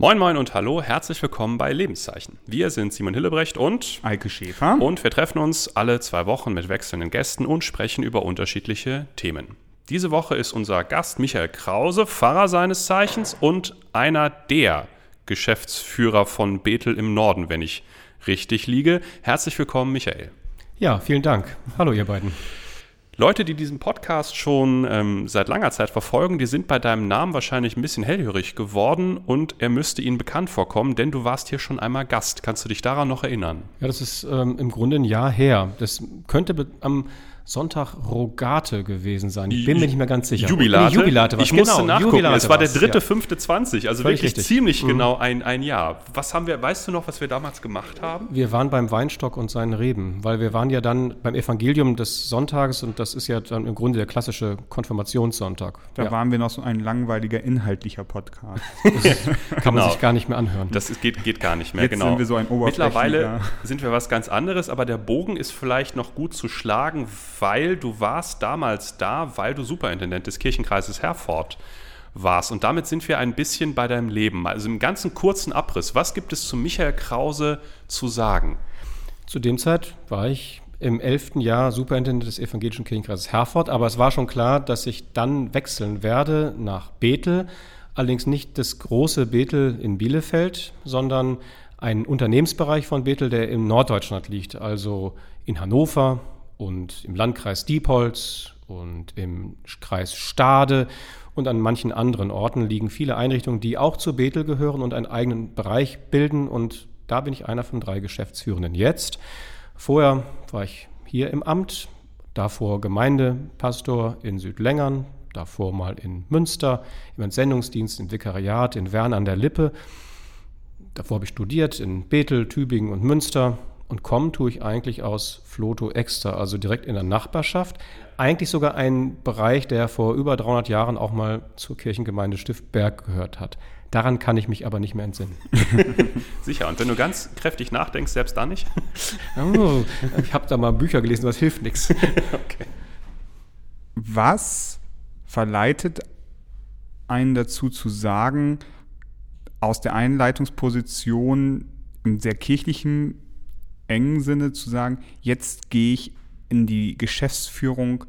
Moin Moin und Hallo, herzlich willkommen bei Lebenszeichen. Wir sind Simon Hillebrecht und Eike Schäfer. Und wir treffen uns alle zwei Wochen mit wechselnden Gästen und sprechen über unterschiedliche Themen. Diese Woche ist unser Gast Michael Krause, Pfarrer seines Zeichens und einer der Geschäftsführer von Bethel im Norden, wenn ich richtig liege. Herzlich willkommen, Michael. Ja, vielen Dank. Hallo, ihr beiden. Leute, die diesen Podcast schon ähm, seit langer Zeit verfolgen, die sind bei deinem Namen wahrscheinlich ein bisschen hellhörig geworden und er müsste ihnen bekannt vorkommen, denn du warst hier schon einmal Gast. Kannst du dich daran noch erinnern? Ja, das ist ähm, im Grunde ein Jahr her. Das könnte am Sonntag Rogate gewesen sein. Ich bin mir nicht mehr ganz sicher. Jubilate. Nee, Jubilate ich musste genau, nachgucken. Jubilate es war der dritte, fünfte, zwanzig. Also Völlig wirklich richtig. ziemlich mhm. genau ein, ein Jahr. Was haben wir, weißt du noch, was wir damals gemacht haben? Wir waren beim Weinstock und seinen Reben, weil wir waren ja dann beim Evangelium des Sonntages und das ist ja dann im Grunde der klassische Konfirmationssonntag. Da ja. waren wir noch so ein langweiliger, inhaltlicher Podcast. kann man genau. sich gar nicht mehr anhören. Das ist, geht, geht gar nicht mehr, Jetzt genau. sind wir so ein Mittlerweile sind wir was ganz anderes, aber der Bogen ist vielleicht noch gut zu schlagen, weil du warst damals da, weil du Superintendent des Kirchenkreises Herford warst. Und damit sind wir ein bisschen bei deinem Leben. Also im ganzen kurzen Abriss, was gibt es zu Michael Krause zu sagen? Zu dem Zeit war ich im elften Jahr Superintendent des Evangelischen Kirchenkreises Herford, aber es war schon klar, dass ich dann wechseln werde nach Bethel, allerdings nicht das große Bethel in Bielefeld, sondern einen Unternehmensbereich von Bethel, der in Norddeutschland liegt, also in Hannover, und im Landkreis Diepholz und im Kreis Stade und an manchen anderen Orten liegen viele Einrichtungen, die auch zu Bethel gehören und einen eigenen Bereich bilden. Und da bin ich einer von drei Geschäftsführenden jetzt. Vorher war ich hier im Amt, davor Gemeindepastor in Südlängern, davor mal in Münster, im Entsendungsdienst, im Vikariat in Wern an der Lippe. Davor habe ich studiert in Bethel, Tübingen und Münster und kommen tue ich eigentlich aus Floto Extra, also direkt in der Nachbarschaft. Eigentlich sogar ein Bereich, der vor über 300 Jahren auch mal zur Kirchengemeinde Stiftberg gehört hat. Daran kann ich mich aber nicht mehr entsinnen. Sicher, und wenn du ganz kräftig nachdenkst, selbst da nicht? oh, ich habe da mal Bücher gelesen, das hilft nichts. Okay. Was verleitet einen dazu zu sagen, aus der Einleitungsposition im sehr kirchlichen engen Sinne zu sagen, jetzt gehe ich in die Geschäftsführung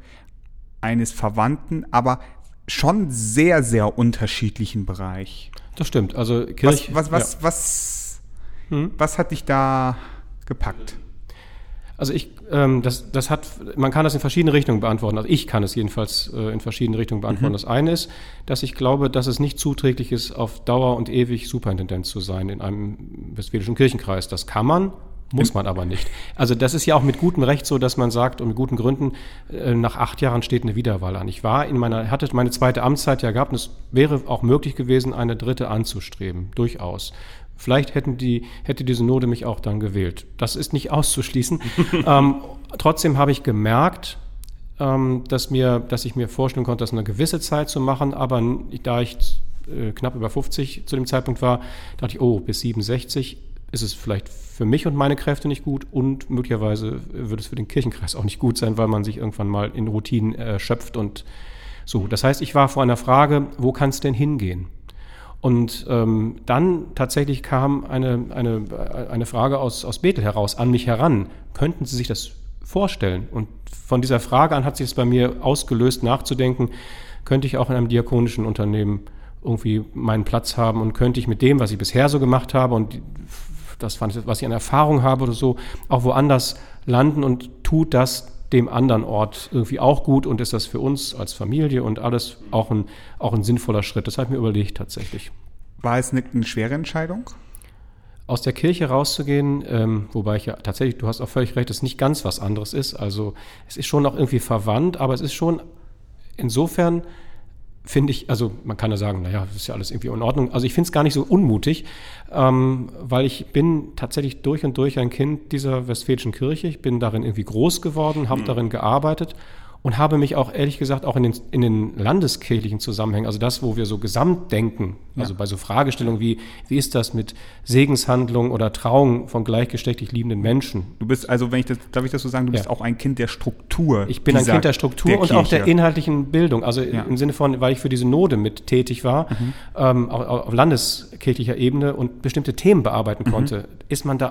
eines Verwandten, aber schon sehr, sehr unterschiedlichen Bereich. Das stimmt. Also Kirch, was, was, was, ja. was, hm? was hat dich da gepackt? Also ich, ähm, das, das hat, man kann das in verschiedene Richtungen beantworten. Also ich kann es jedenfalls äh, in verschiedene Richtungen beantworten. Mhm. Das eine ist, dass ich glaube, dass es nicht zuträglich ist, auf Dauer und ewig Superintendent zu sein in einem westfälischen Kirchenkreis. Das kann man, muss man aber nicht. Also das ist ja auch mit gutem Recht so, dass man sagt und mit guten Gründen, äh, nach acht Jahren steht eine Wiederwahl an. Ich war in meiner, hatte meine zweite Amtszeit ja gehabt und es wäre auch möglich gewesen, eine dritte anzustreben, durchaus. Vielleicht hätten die, hätte die Synode mich auch dann gewählt. Das ist nicht auszuschließen. ähm, trotzdem habe ich gemerkt, ähm, dass, mir, dass ich mir vorstellen konnte, das eine gewisse Zeit zu machen, aber da ich äh, knapp über 50 zu dem Zeitpunkt war, dachte ich, oh, bis 67 ist es vielleicht für mich und meine Kräfte nicht gut und möglicherweise wird es für den Kirchenkreis auch nicht gut sein, weil man sich irgendwann mal in Routinen erschöpft und so. Das heißt, ich war vor einer Frage, wo kann es denn hingehen? Und ähm, dann tatsächlich kam eine, eine, eine Frage aus, aus Bethel heraus an mich heran. Könnten Sie sich das vorstellen? Und von dieser Frage an hat sich es bei mir ausgelöst, nachzudenken, könnte ich auch in einem diakonischen Unternehmen irgendwie meinen Platz haben und könnte ich mit dem, was ich bisher so gemacht habe und das, was ich an Erfahrung habe oder so, auch woanders landen und tut das dem anderen Ort irgendwie auch gut und ist das für uns als Familie und alles auch ein, auch ein sinnvoller Schritt. Das habe ich mir überlegt tatsächlich. War es eine, eine schwere Entscheidung? Aus der Kirche rauszugehen, ähm, wobei ich ja tatsächlich, du hast auch völlig recht, dass nicht ganz was anderes ist. Also es ist schon auch irgendwie verwandt, aber es ist schon insofern finde ich, also man kann ja sagen, naja, das ist ja alles irgendwie in Ordnung. Also ich finde es gar nicht so unmutig, ähm, weil ich bin tatsächlich durch und durch ein Kind dieser westfälischen Kirche. Ich bin darin irgendwie groß geworden, habe mhm. darin gearbeitet und habe mich auch ehrlich gesagt auch in den, in den landeskirchlichen Zusammenhängen, also das, wo wir so gesamt denken, also bei so Fragestellungen wie, wie ist das mit Segenshandlungen oder Trauung von gleichgeschlechtlich liebenden Menschen? Du bist also, wenn ich das, darf ich das so sagen, du bist Ja. auch ein Kind der Struktur. Ich bin ein Kind der Struktur und auch der inhaltlichen Bildung. Also Ja. im Sinne von, weil ich für diese Synode mit tätig war, ähm, auch, auch auf landeskirchlicher Ebene und bestimmte Themen bearbeiten konnte, ist man da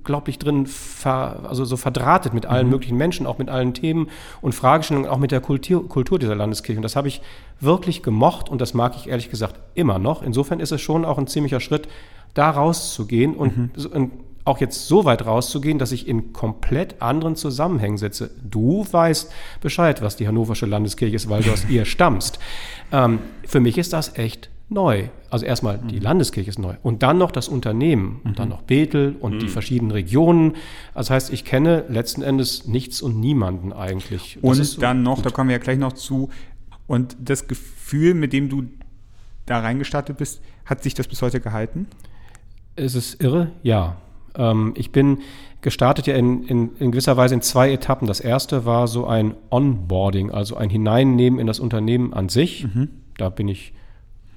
unglaublich drin, ver, also so verdrahtet mit allen möglichen Menschen, auch mit allen Themen und Fragestellungen, auch mit der Kultur, Kultur dieser Landeskirche. Und das habe ich wirklich gemocht und das mag ich ehrlich gesagt immer noch. Insofern ist es schon auch ein ziemlicher Schritt, da rauszugehen und, so- und auch jetzt so weit rauszugehen, dass ich in komplett anderen Zusammenhängen sitze. Du weißt Bescheid, was die Hannoversche Landeskirche ist, weil du aus ihr stammst. Ähm, für mich ist das echt neu. Also erstmal die Landeskirche ist neu und dann noch das Unternehmen und dann noch Bethel und die verschiedenen Regionen. Das heißt, ich kenne letzten Endes nichts und niemanden eigentlich. Das Und dann noch, gut. da kommen wir ja gleich noch zu, und das Gefühl, mit dem du da reingestartet bist, hat sich das bis heute gehalten? Ist es irre? Ja. Ähm, ich bin gestartet ja in, in, in gewisser Weise in zwei Etappen. Das erste war so ein Onboarding, also ein Hineinnehmen in das Unternehmen an sich. Da bin ich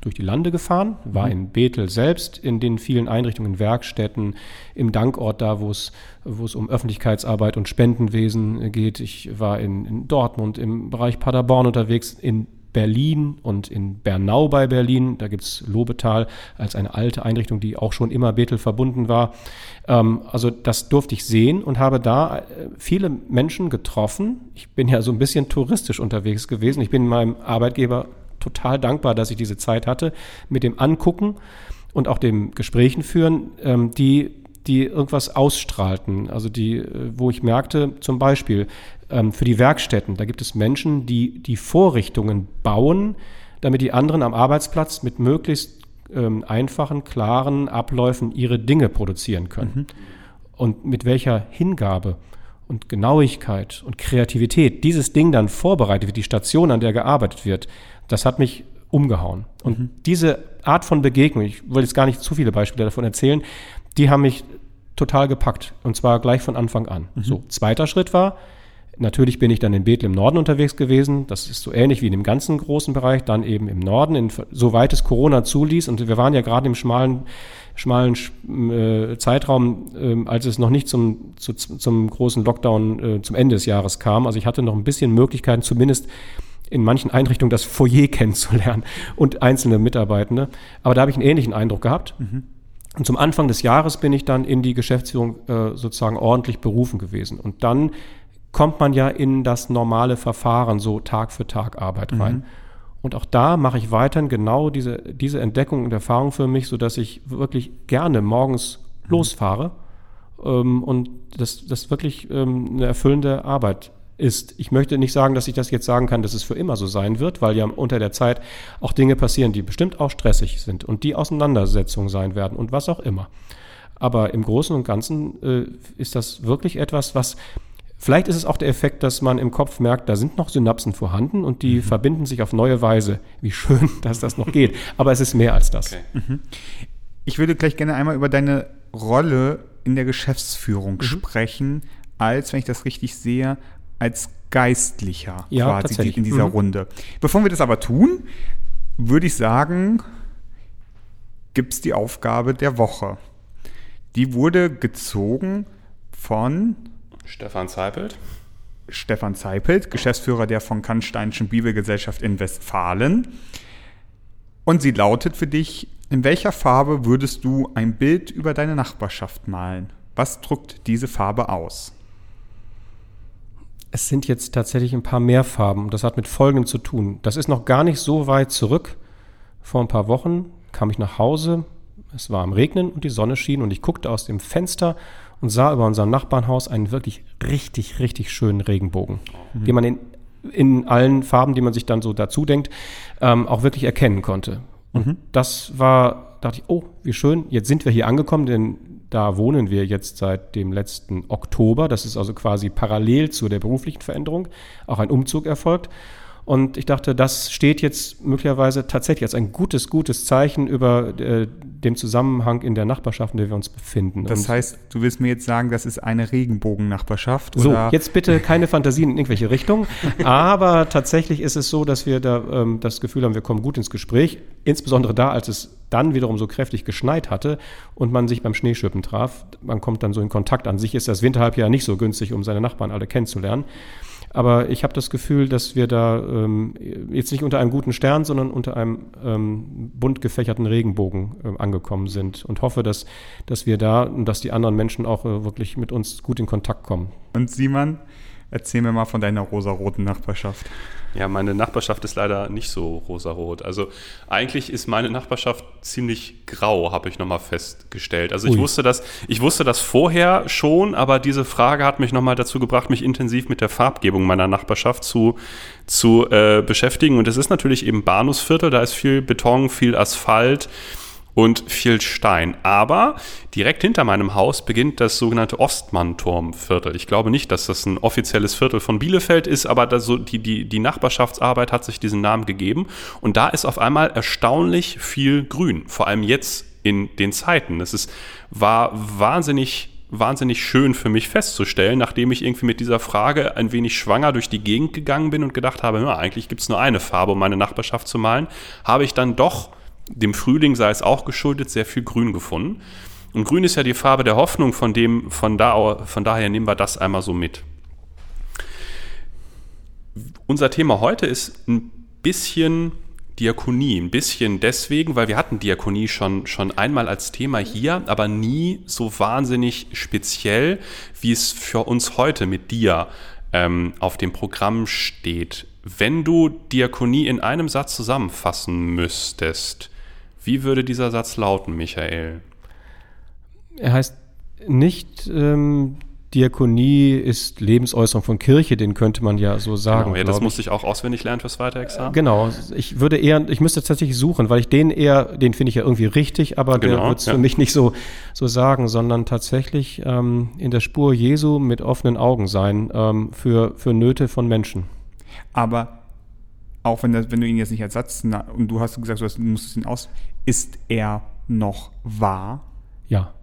durch die Lande gefahren, war in Bethel selbst, in den vielen Einrichtungen, Werkstätten, im Dankort da, wo es, wo es um Öffentlichkeitsarbeit und Spendenwesen geht. Ich war in, in Dortmund, im Bereich Paderborn unterwegs, in Berlin und in Bernau bei Berlin. Da gibt es Lobetal als eine alte Einrichtung, die auch schon immer Bethel verbunden war. Ähm, also das durfte ich sehen und habe da äh, viele Menschen getroffen. Ich bin ja so ein bisschen touristisch unterwegs gewesen. Ich bin meinem Arbeitgeber total dankbar, dass ich diese Zeit hatte mit dem Angucken und auch dem Gesprächen führen, ähm, die die irgendwas ausstrahlten. Also die, äh, wo ich merkte, zum Beispiel ähm, für die Werkstätten, da gibt es Menschen, die die Vorrichtungen bauen, damit die anderen am Arbeitsplatz mit möglichst ähm, einfachen, klaren Abläufen ihre Dinge produzieren können. Und mit welcher Hingabe und Genauigkeit und Kreativität dieses Ding dann vorbereitet wird, die Station, an der gearbeitet wird, das hat mich umgehauen. Und diese Art von Begegnung, ich will jetzt gar nicht zu viele Beispiele davon erzählen, die haben mich total gepackt. Und zwar gleich von Anfang an. So, zweiter Schritt war, Natürlich bin ich dann in Bethel im Norden unterwegs gewesen. Das ist so ähnlich wie in dem ganzen großen Bereich, dann eben im Norden, in, soweit es Corona zuließ. Und wir waren ja gerade im schmalen, schmalen äh, Zeitraum, äh, als es noch nicht zum, zu, zum großen Lockdown äh, zum Ende des Jahres kam. Also ich hatte noch ein bisschen Möglichkeiten, zumindest in manchen Einrichtungen das Foyer kennenzulernen und einzelne Mitarbeitende. Aber da habe ich einen ähnlichen Eindruck gehabt. Und zum Anfang des Jahres bin ich dann in die Geschäftsführung äh, sozusagen ordentlich berufen gewesen. Und dann kommt man ja in das normale Verfahren, so Tag für Tag Arbeit rein. Und auch da mache ich weiterhin genau diese, diese Entdeckung und Erfahrung für mich, sodass ich wirklich gerne morgens losfahre ähm, und das, das wirklich ähm, eine erfüllende Arbeit ist. Ich möchte nicht sagen, dass ich das jetzt sagen kann, dass es für immer so sein wird, weil ja unter der Zeit auch Dinge passieren, die bestimmt auch stressig sind und die Auseinandersetzungen sein werden und was auch immer. Aber im Großen und Ganzen äh, ist das wirklich etwas, was Vielleicht ist es auch der Effekt, dass man im Kopf merkt, da sind noch Synapsen vorhanden und die verbinden sich auf neue Weise. Wie schön, dass das noch geht. Aber es ist mehr als das. Okay. Ich würde gleich gerne einmal über deine Rolle in der Geschäftsführung Mhm. sprechen, als, wenn ich das richtig sehe, als Geistlicher Ja, quasi in dieser Mhm. Runde. Bevor wir das aber tun, würde ich sagen, gibt es die Aufgabe der Woche. Die wurde gezogen von Stefan Zeipelt. Stefan Zeipelt, Geschäftsführer der von Kannsteinischen Bibelgesellschaft in Westfalen. Und sie lautet für dich, in welcher Farbe würdest du ein Bild über deine Nachbarschaft malen? Was drückt diese Farbe aus? Es sind jetzt tatsächlich ein paar mehr Farben. Das hat mit Folgendem zu tun. Das ist noch gar nicht so weit zurück. Vor ein paar Wochen kam ich nach Hause. Es war am Regnen und die Sonne schien und ich guckte aus dem Fenster und sah über unserem Nachbarnhaus einen wirklich richtig, richtig schönen Regenbogen, den man in, in allen Farben, die man sich dann so dazu denkt, ähm, auch wirklich erkennen konnte. Und das war, dachte ich, oh, wie schön, jetzt sind wir hier angekommen, denn da wohnen wir jetzt seit dem letzten Oktober. Das ist also quasi parallel zu der beruflichen Veränderung auch ein Umzug erfolgt. Und ich dachte, das steht jetzt möglicherweise tatsächlich als ein gutes, gutes Zeichen über äh, dem Zusammenhang in der Nachbarschaft, in der wir uns befinden. Das Und heißt, du willst mir jetzt sagen, das ist eine Regenbogennachbarschaft? so, jetzt bitte keine Fantasien in irgendwelche Richtungen. Aber tatsächlich ist es so, dass wir da ähm, das Gefühl haben, wir kommen gut ins Gespräch. Insbesondere da, als es dann wiederum so kräftig geschneit hatte und man sich beim Schneeschippen traf. Man kommt dann so in Kontakt. An sich ist das Winterhalbjahr nicht so günstig, um seine Nachbarn alle kennenzulernen. Aber ich habe das Gefühl, dass wir da ähm, jetzt nicht unter einem guten Stern, sondern unter einem ähm, bunt gefächerten Regenbogen äh, angekommen sind und hoffe, dass, dass wir da und dass die anderen Menschen auch äh, wirklich mit uns gut in Kontakt kommen. Und Simon, erzähl mir mal von deiner rosaroten Nachbarschaft. Ja, meine Nachbarschaft ist leider nicht so rosarot. Also eigentlich ist meine Nachbarschaft ziemlich grau, habe ich nochmal festgestellt. Also ich wusste das, ich wusste das vorher schon, aber diese Frage hat mich nochmal dazu gebracht, mich intensiv mit der Farbgebung meiner Nachbarschaft zu, zu äh, beschäftigen. Und es ist natürlich eben Bahnhofsviertel, da ist viel Beton, viel Asphalt und viel Stein. Aber direkt hinter meinem Haus beginnt das sogenannte Ostmann-Turmviertel. Ich glaube nicht, dass das ein offizielles Viertel von Bielefeld ist, aber das so die, die, die Nachbarschaftsarbeit hat sich diesen Namen gegeben. Und da ist auf einmal erstaunlich viel Grün, vor allem jetzt in den Zeiten. Es ist, war wahnsinnig wahnsinnig schön für mich festzustellen, nachdem ich irgendwie mit dieser Frage ein wenig schwanger durch die Gegend gegangen bin und gedacht habe, ja, eigentlich gibt es nur eine Farbe, um meine Nachbarschaft zu malen, habe ich dann doch dem Frühling sei es auch geschuldet, sehr viel Grün gefunden. Und Grün ist ja die Farbe der Hoffnung, von, dem, von, da, von daher nehmen wir das einmal so mit. Unser Thema heute ist ein bisschen Diakonie. Ein bisschen deswegen, weil wir hatten Diakonie schon, schon einmal als Thema hier, aber nie so wahnsinnig speziell, wie es für uns heute mit dir ähm, auf dem Programm steht. Wenn du Diakonie in einem Satz zusammenfassen müsstest, wie würde dieser Satz lauten, Michael? Er heißt nicht, ähm, Diakonie ist Lebensäußerung von Kirche, den könnte man ja so sagen. Genau, ja, das glaub musste ich auch auswendig lernen fürs zweite Examen. Genau, ich würde eher, ich müsste tatsächlich suchen, weil ich den eher, den finde ich ja irgendwie richtig, aber der Genau, wird es ja. für mich nicht so, so sagen, sondern tatsächlich ähm, in der Spur Jesu mit offenen Augen sein ähm, für, für Nöte von Menschen. Aber auch wenn, das, wenn du ihn jetzt nicht als Satz, und du hast gesagt, du, hast, du ihn aus, ist er noch wahr? Ja,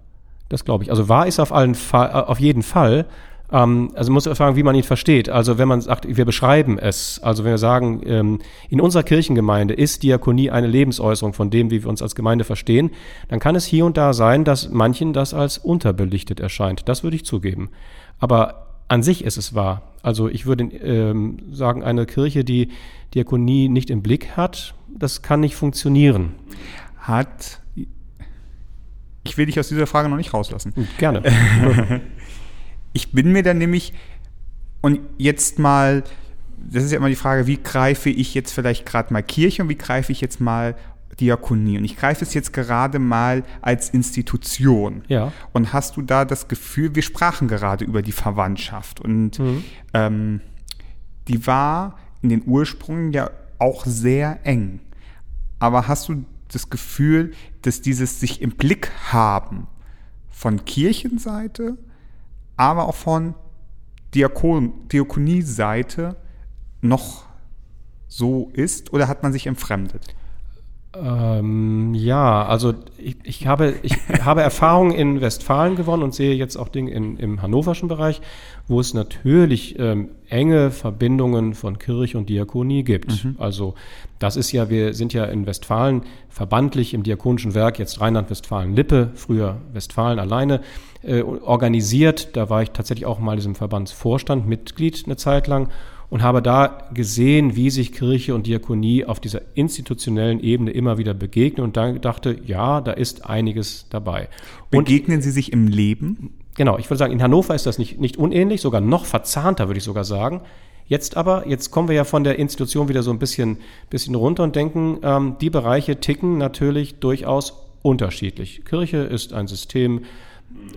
das glaube ich. Also wahr ist auf, allen Fall, äh, auf jeden Fall. Ähm, also man muss fragen, wie man ihn versteht. Also wenn man sagt, wir beschreiben es, also wenn wir sagen, ähm, in unserer Kirchengemeinde ist Diakonie eine Lebensäußerung von dem, wie wir uns als Gemeinde verstehen, dann kann es hier und da sein, dass manchen das als unterbelichtet erscheint. Das würde ich zugeben. Aber an sich ist es wahr. Also ich würde ähm, sagen, eine Kirche, die Diakonie nicht im Blick hat, das kann nicht funktionieren. Hat. Ich will dich aus dieser Frage noch nicht rauslassen. Gerne. Ich bin mir dann nämlich, und jetzt mal, das ist ja immer die Frage, wie greife ich jetzt vielleicht gerade mal Kirche und wie greife ich jetzt mal Diakonie? Und ich greife es jetzt gerade mal als Institution. Ja. Und hast du da das Gefühl, wir sprachen gerade über die Verwandtschaft und Mhm. ähm, die war in den Ursprüngen ja auch sehr eng. Aber hast du das Gefühl, dass dieses sich im Blick haben von Kirchenseite, aber auch von Diakon Diakonie-Seite noch so ist oder hat man sich entfremdet? Ähm, ja, also ich, ich, habe, ich habe Erfahrung in Westfalen gewonnen und sehe jetzt auch Dinge in, im hannoverschen Bereich, wo es natürlich ähm, enge Verbindungen von Kirche und Diakonie gibt. Also das ist ja, wir sind ja in Westfalen verbandlich im diakonischen Werk, jetzt Rheinland-Westfalen-Lippe, früher Westfalen alleine, äh, organisiert. Da war ich tatsächlich auch mal in diesem Verbandsvorstand Mitglied eine Zeit lang und habe da gesehen, wie sich Kirche und Diakonie auf dieser institutionellen Ebene immer wieder begegnen und dann dachte, ja, da ist einiges dabei. Und Begegnen sie sich im Leben? genau, ich würde sagen, in Hannover ist das nicht, nicht unähnlich, sogar noch verzahnter, würde ich sogar sagen. Jetzt aber, jetzt kommen wir ja von der Institution wieder so ein bisschen, bisschen runter und denken, ähm, die Bereiche ticken natürlich durchaus unterschiedlich. Kirche ist ein System,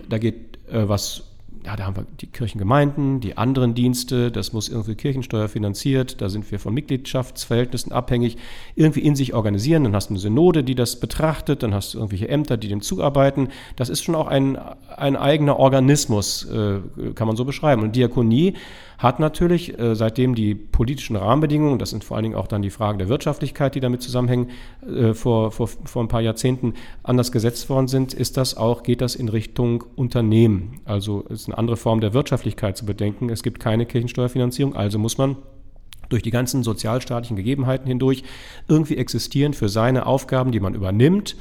da geht äh, was, ja, da haben wir die Kirchengemeinden, die anderen Dienste, das muss irgendwie Kirchensteuer finanziert, da sind wir von Mitgliedschaftsverhältnissen abhängig, irgendwie in sich organisieren, dann hast du eine Synode, die das betrachtet, dann hast du irgendwelche Ämter, die dem zuarbeiten. Das ist schon auch ein, ein eigener Organismus, äh, kann man so beschreiben. Und Diakonie hat natürlich, äh, seitdem die politischen Rahmenbedingungen, das sind vor allen Dingen auch dann die Fragen der Wirtschaftlichkeit, die damit zusammenhängen, äh, vor, vor, vor ein paar Jahrzehnten anders gesetzt worden sind, ist das auch, geht das in Richtung Unternehmen. Also ist eine andere Form der Wirtschaftlichkeit zu bedenken. Es gibt keine Kirchensteuerfinanzierung, also muss man durch die ganzen sozialstaatlichen Gegebenheiten hindurch irgendwie existieren für seine Aufgaben, die man übernimmt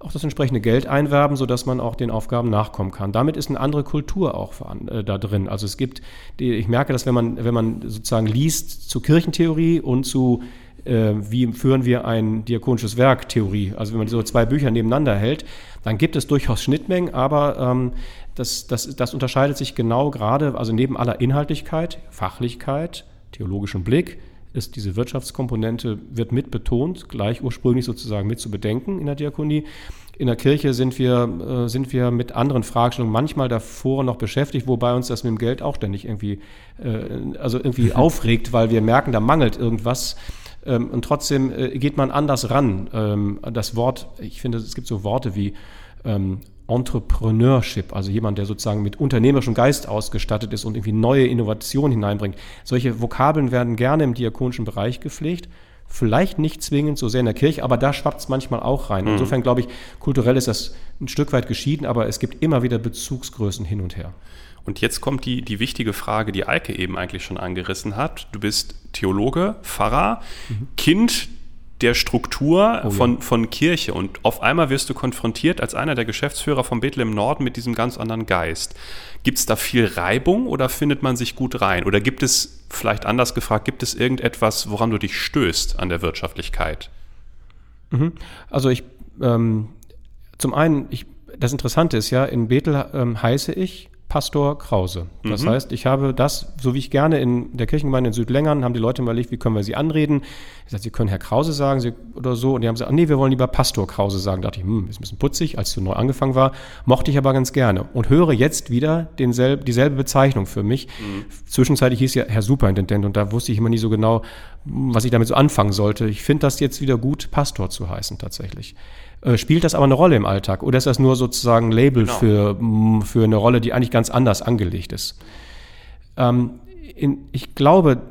auch das entsprechende Geld einwerben, sodass man auch den Aufgaben nachkommen kann. Damit ist eine andere Kultur auch äh, da drin. Also es gibt, ich merke das, wenn man, wenn man sozusagen liest zu Kirchentheorie und zu äh, wie führen wir ein diakonisches Werk Theorie, also wenn man so zwei Bücher nebeneinander hält, dann gibt es durchaus Schnittmengen, aber ähm, das, das, das unterscheidet sich genau gerade, also neben aller Inhaltlichkeit, Fachlichkeit, theologischem Blick, ist diese Wirtschaftskomponente wird mit betont, gleich ursprünglich sozusagen mit zu bedenken in der Diakonie. In der Kirche sind wir, äh, sind wir mit anderen Fragestellungen manchmal davor noch beschäftigt, wobei uns das mit dem Geld auch ständig irgendwie, äh, also irgendwie aufregt, weil wir merken, da mangelt irgendwas. Ähm, und trotzdem äh, geht man anders ran. Ähm, das Wort, ich finde, es gibt so Worte wie ähm, Entrepreneurship, also jemand, der sozusagen mit unternehmerischem Geist ausgestattet ist und irgendwie neue Innovationen hineinbringt. Solche Vokabeln werden gerne im diakonischen Bereich gepflegt. Vielleicht nicht zwingend so sehr in der Kirche, aber da schwappt es manchmal auch rein. Mhm. Insofern glaube ich, kulturell ist das ein Stück weit geschieden, aber es gibt immer wieder Bezugsgrößen hin und her. Und jetzt kommt die, die wichtige Frage, die Eike eben eigentlich schon angerissen hat. Du bist Theologe, Pfarrer, mhm. Kind der Struktur oh, von, ja. von Kirche. Und auf einmal wirst du konfrontiert als einer der Geschäftsführer von Bethlehem Norden mit diesem ganz anderen Geist. Gibt es da viel Reibung oder findet man sich gut rein? Oder gibt es, vielleicht anders gefragt, gibt es irgendetwas, woran du dich stößt an der Wirtschaftlichkeit? Mhm. Also ich, ähm, zum einen, ich, das Interessante ist ja, in Bethel ähm, heiße ich Pastor Krause. Das mhm. heißt, ich habe das, so wie ich gerne in der Kirchengemeinde in Südlängern, haben die Leute überlegt, wie können wir sie anreden. Ich sagte, sie können Herr Krause sagen sie, oder so. Und die haben gesagt, nee, wir wollen lieber Pastor Krause sagen. Da dachte ich, hm, ist ein bisschen putzig, als ich so neu angefangen war. Mochte ich aber ganz gerne. Und höre jetzt wieder denselb, dieselbe Bezeichnung für mich. Mhm. Zwischenzeitlich hieß ja Herr Superintendent und da wusste ich immer nie so genau, was ich damit so anfangen sollte. Ich finde das jetzt wieder gut, Pastor zu heißen tatsächlich. Äh, spielt das aber eine Rolle im Alltag oder ist das nur sozusagen ein Label genau. für, mm, für eine Rolle, die eigentlich ganz anders angelegt ist? Ähm, in, ich glaube,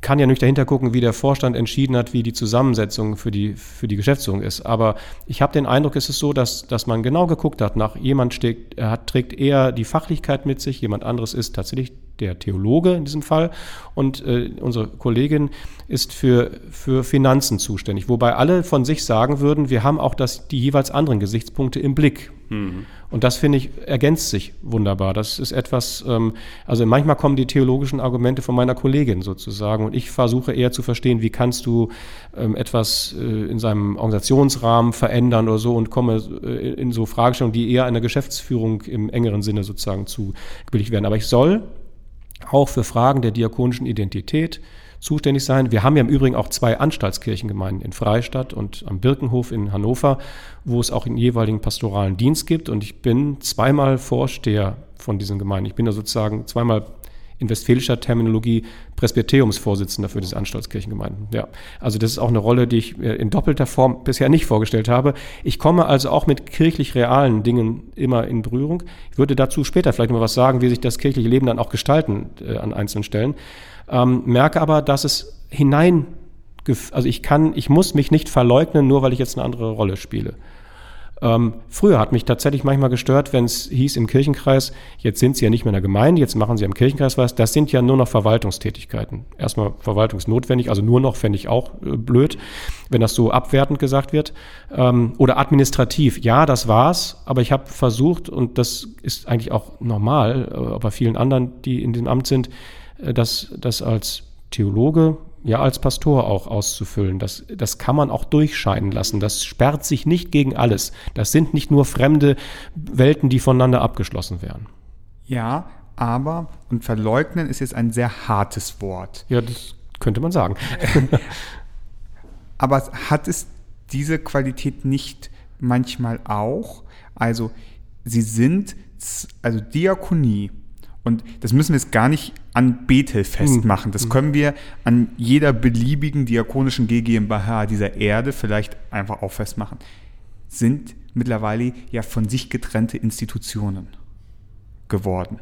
kann ja nicht dahinter gucken, wie der Vorstand entschieden hat, wie die Zusammensetzung für die, für die Geschäftsführung ist. Aber ich habe den Eindruck, es ist so, dass, dass man genau geguckt hat, nach jemand steht, hat, trägt eher die Fachlichkeit mit sich, jemand anderes ist tatsächlich der Theologe in diesem Fall und äh, unsere Kollegin ist für, für Finanzen zuständig, wobei alle von sich sagen würden, wir haben auch das, die jeweils anderen Gesichtspunkte im Blick. Mhm. Und das finde ich ergänzt sich wunderbar. Das ist etwas, ähm, also manchmal kommen die theologischen Argumente von meiner Kollegin sozusagen und ich versuche eher zu verstehen, wie kannst du ähm, etwas äh, in seinem Organisationsrahmen verändern oder so und komme äh, in so Fragestellungen, die eher einer Geschäftsführung im engeren Sinne sozusagen zugebilligt werden. Aber ich soll auch für Fragen der diakonischen Identität zuständig sein. Wir haben ja im Übrigen auch zwei Anstaltskirchengemeinden in Freistadt und am Birkenhof in Hannover, wo es auch einen jeweiligen pastoralen Dienst gibt. Und ich bin zweimal Vorsteher von diesen Gemeinden. Ich bin da sozusagen zweimal in westfälischer Terminologie Presbyteriumsvorsitzender für diese Anstaltskirchengemeinden. Ja, also das ist auch eine Rolle, die ich in doppelter Form bisher nicht vorgestellt habe. Ich komme also auch mit kirchlich realen Dingen immer in Berührung. Ich würde dazu später vielleicht mal was sagen, wie sich das kirchliche Leben dann auch gestalten äh, an einzelnen Stellen. Ähm, merke aber, dass es hinein, also ich kann, ich muss mich nicht verleugnen, nur weil ich jetzt eine andere Rolle spiele. Ähm, früher hat mich tatsächlich manchmal gestört, wenn es hieß im Kirchenkreis, jetzt sind Sie ja nicht mehr in der Gemeinde, jetzt machen Sie im Kirchenkreis was. Das sind ja nur noch Verwaltungstätigkeiten. Erstmal verwaltungsnotwendig, also nur noch fände ich auch äh, blöd, wenn das so abwertend gesagt wird. Ähm, oder administrativ, ja, das war's, aber ich habe versucht, und das ist eigentlich auch normal, äh, bei vielen anderen, die in dem Amt sind, das, das als Theologe ja als Pastor auch auszufüllen. Das, das kann man auch durchscheinen lassen. Das sperrt sich nicht gegen alles. Das sind nicht nur fremde Welten, die voneinander abgeschlossen werden. Ja, aber, und verleugnen ist jetzt ein sehr hartes Wort. Ja, das könnte man sagen. aber hat es diese Qualität nicht manchmal auch? Also, sie sind, also Diakonie und das müssen wir jetzt gar nicht an Bethel festmachen. Das hm. können wir an jeder beliebigen diakonischen GmbH dieser Erde vielleicht einfach auch festmachen. Sind mittlerweile ja von sich getrennte Institutionen geworden.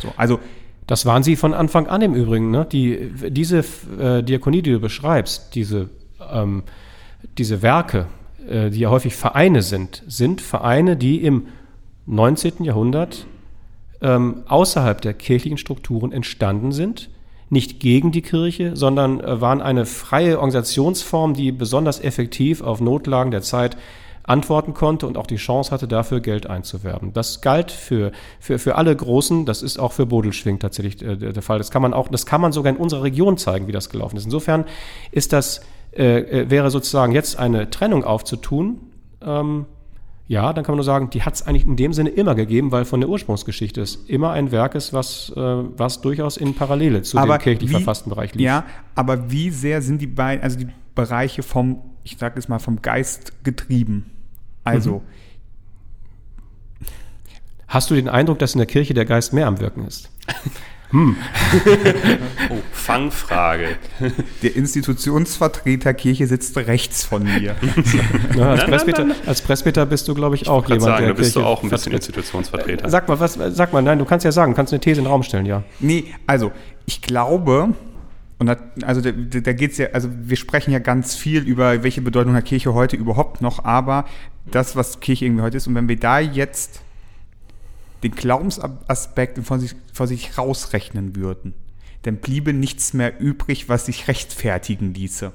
So, also Das waren sie von Anfang an im Übrigen. Ne? Die, diese äh, Diakonie, die du beschreibst, diese, ähm, diese Werke, äh, die ja häufig Vereine sind, sind Vereine, die im 19. Jahrhundert ähm, außerhalb der kirchlichen Strukturen entstanden sind. Nicht gegen die Kirche, sondern äh, waren eine freie Organisationsform, die besonders effektiv auf Notlagen der Zeit antworten konnte und auch die Chance hatte, dafür Geld einzuwerben. Das galt für, für, für alle Großen, das ist auch für Bodelschwing tatsächlich äh, der Fall. Das kann man auch, das kann man sogar in unserer Region zeigen, wie das gelaufen ist. Insofern ist das, äh, äh wäre sozusagen jetzt eine Trennung aufzutun, ähm, ja, dann kann man nur sagen, die hat es eigentlich in dem Sinne immer gegeben, weil von der Ursprungsgeschichte es immer ein Werk ist, was, äh, was durchaus in Parallele zu aber dem kirchlich wie, verfassten Bereich liegt. Ja, aber wie sehr sind die beiden, also die Bereiche vom, ich sage es mal, vom Geist getrieben? Also. Mhm. Hast du den Eindruck, dass in der Kirche der Geist mehr am Wirken ist? Hm. oh, Fangfrage. Der Institutionsvertreter Kirche sitzt rechts von mir. Ja, als, Presbyter, als, Presbyter, bist du, glaube ich, auch ich jemand, sagen, der bist Kirche du auch ein bisschen Institutionsvertreter. Sag mal, was, sag mal, nein, du kannst ja sagen, kannst eine These in den Raum stellen, ja. Nee, also ich glaube, und da, also da, da geht es ja, also wir sprechen ja ganz viel über, welche Bedeutung hat Kirche heute überhaupt noch, aber das, was Kirche irgendwie heute ist, und wenn wir da jetzt den Glaubensaspekt vor sich, vor sich rausrechnen würden, dann bliebe nichts mehr übrig, was sich rechtfertigen ließe.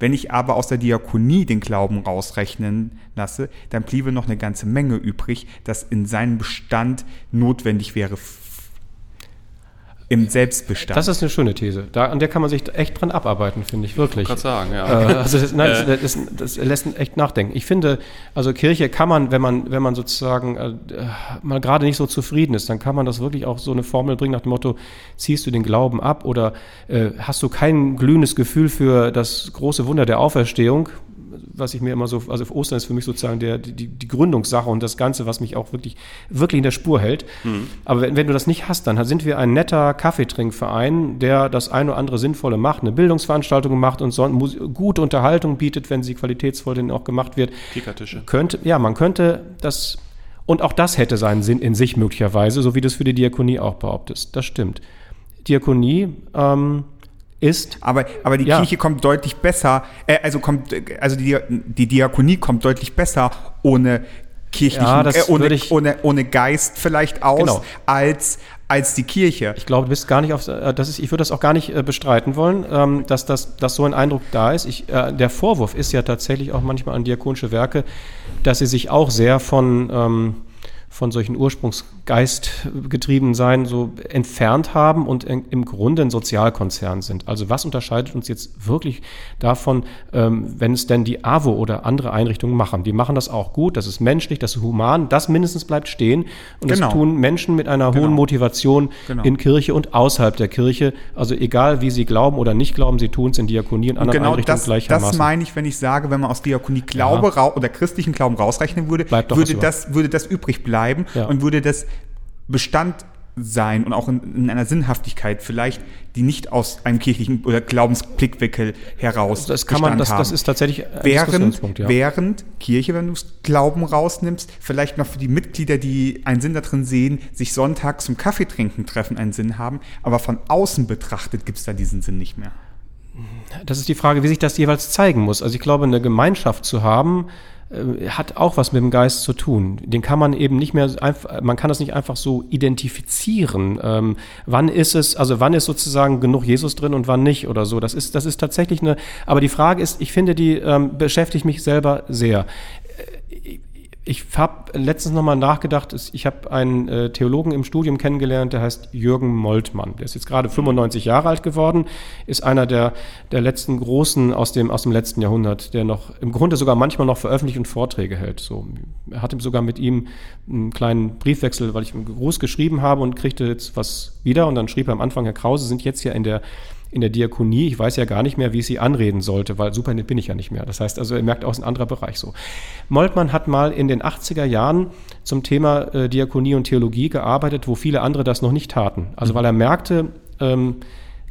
Wenn ich aber aus der Diakonie den Glauben rausrechnen lasse, dann bliebe noch eine ganze Menge übrig, das in seinem Bestand notwendig wäre im Selbstbestand. Das ist eine schöne These. Da, an der kann man sich echt dran abarbeiten, finde ich, wirklich. Ich sagen, ja. Äh, also das, nein, das, das, das, lässt echt nachdenken. Ich finde, also Kirche kann man, wenn man, wenn man sozusagen äh, mal gerade nicht so zufrieden ist, dann kann man das wirklich auch so eine Formel bringen nach dem Motto, ziehst du den Glauben ab oder äh, hast du kein glühendes Gefühl für das große Wunder der Auferstehung, was ich mir immer so, also Ostern ist für mich sozusagen der, die, die Gründungssache und das Ganze, was mich auch wirklich, wirklich in der Spur hält. Mhm. Aber wenn, wenn, du das nicht hast, dann sind wir ein netter Kaffeetrinkverein, der das eine oder andere Sinnvolle macht, eine Bildungsveranstaltung macht und so gute Unterhaltung bietet, wenn sie qualitätsvoll denn auch gemacht wird. Kickertische. Könnte, ja, man könnte das, und auch das hätte seinen Sinn in sich möglicherweise, so wie du es für die Diakonie auch behauptest. Das stimmt. Diakonie, ähm, ist. Aber, aber die ja. Kirche kommt deutlich besser, äh, also kommt, also die, die Diakonie kommt deutlich besser ohne kirchlichen, ja, äh, ohne, ohne, ohne Geist vielleicht aus, genau. als, als die Kirche. Ich glaube, du bist gar nicht auf, äh, das ist, ich würde das auch gar nicht äh, bestreiten wollen, ähm, dass, dass, dass so ein Eindruck da ist. Ich, äh, der Vorwurf ist ja tatsächlich auch manchmal an diakonische Werke, dass sie sich auch sehr von, ähm, von solchen Ursprungsgeistgetriebenen sein so entfernt haben und im Grunde ein Sozialkonzern sind. Also was unterscheidet uns jetzt wirklich davon, ähm, wenn es denn die AWO oder andere Einrichtungen machen? Die machen das auch gut, das ist menschlich, das ist human, das mindestens bleibt stehen und genau. das tun Menschen mit einer genau. hohen Motivation genau. in Kirche und außerhalb der Kirche. Also egal, wie sie glauben oder nicht glauben, sie tun es in Diakonie und anderen genau Einrichtungen das, gleichermaßen. Das meine ich, wenn ich sage, wenn man aus Diakonie Glaube ja. oder christlichen Glauben rausrechnen würde, würde das, würde das übrig bleiben bleiben ja. und würde das Bestand sein und auch in, in, einer Sinnhaftigkeit vielleicht, die nicht aus einem kirchlichen oder Glaubensblickwinkel heraus das kann man, das, das ist tatsächlich ein während, ja. während Kirche, wenn du Glauben rausnimmst, vielleicht noch für die Mitglieder, die einen Sinn darin sehen, sich sonntags zum Kaffeetrinken treffen, einen Sinn haben, aber von außen betrachtet gibt es da diesen Sinn nicht mehr. Das ist die Frage, wie sich das jeweils zeigen muss. Also ich glaube, eine Gemeinschaft zu haben, äh, hat auch was mit dem Geist zu tun. Den kann man eben nicht mehr man kann das nicht einfach so identifizieren. Ähm, wann ist es, also wann ist sozusagen genug Jesus drin und wann nicht oder so. Das ist, das ist tatsächlich eine, aber die Frage ist, ich finde, die ähm, beschäftigt mich selber sehr ich habe letztens nochmal nachgedacht, ich habe einen äh, Theologen im Studium kennengelernt, der heißt Jürgen Moltmann. Der ist jetzt gerade 95 Jahre alt geworden, ist einer der, der letzten Großen aus dem, aus dem letzten Jahrhundert, der noch im Grunde sogar manchmal noch veröffentlicht und Vorträge hält. So, er hatte sogar mit ihm einen kleinen Briefwechsel, weil ich einen Gruß geschrieben habe und kriegte jetzt was wieder. Und dann schrieb er am Anfang, Herr Krause, sind jetzt ja in der in der Diakonie, ich weiß ja gar nicht mehr, wie ich sie anreden sollte, weil Superintendent bin ich ja nicht mehr. Das heißt also, er merkt aus ein anderer Bereich so. Moltmann hat mal in den 80er Jahren zum Thema äh, Diakonie und Theologie gearbeitet, wo viele andere das noch nicht taten. Also weil er merkte, ähm,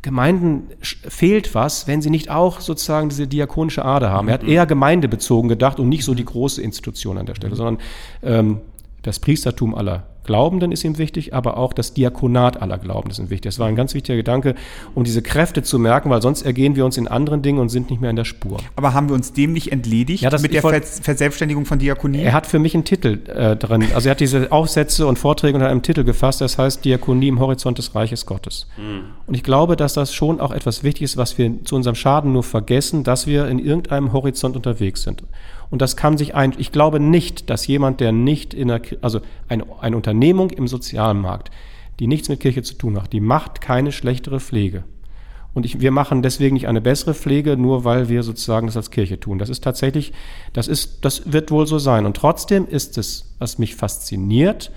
Gemeinden fehlt was, wenn sie nicht auch sozusagen diese diakonische Ader haben. Er hat mhm. eher gemeindebezogen gedacht und nicht so die große Institution an der Stelle, sondern ähm, das Priestertum aller Glaubenden ist ihm wichtig, aber auch das Diakonat aller Glaubenden ist ihm wichtig. Das war ein ganz wichtiger Gedanke, um diese Kräfte zu merken, weil sonst ergehen wir uns in anderen Dingen und sind nicht mehr in der Spur. Aber haben wir uns dem nicht entledigt Ja, das- mit der Ver Verselbstständigung von Diakonie? Er hat für mich einen Titel äh, drin. Also er hat diese Aufsätze und Vorträge unter einem Titel gefasst, das heißt Diakonie im Horizont des Reiches Gottes. Und ich glaube, dass das schon auch etwas wichtig ist, was wir zu unserem Schaden nur vergessen, dass wir in irgendeinem Horizont unterwegs sind. Und das kann sich ein, ich glaube nicht, dass jemand, der nicht in der, also eine, eine Unternehmung im Sozialmarkt, die nichts mit Kirche zu tun hat, die macht keine schlechtere Pflege. Und ich, wir machen deswegen nicht eine bessere Pflege, nur weil wir sozusagen das als Kirche tun. Das ist tatsächlich, das ist, das wird wohl so sein. Und trotzdem ist es, was mich fasziniert,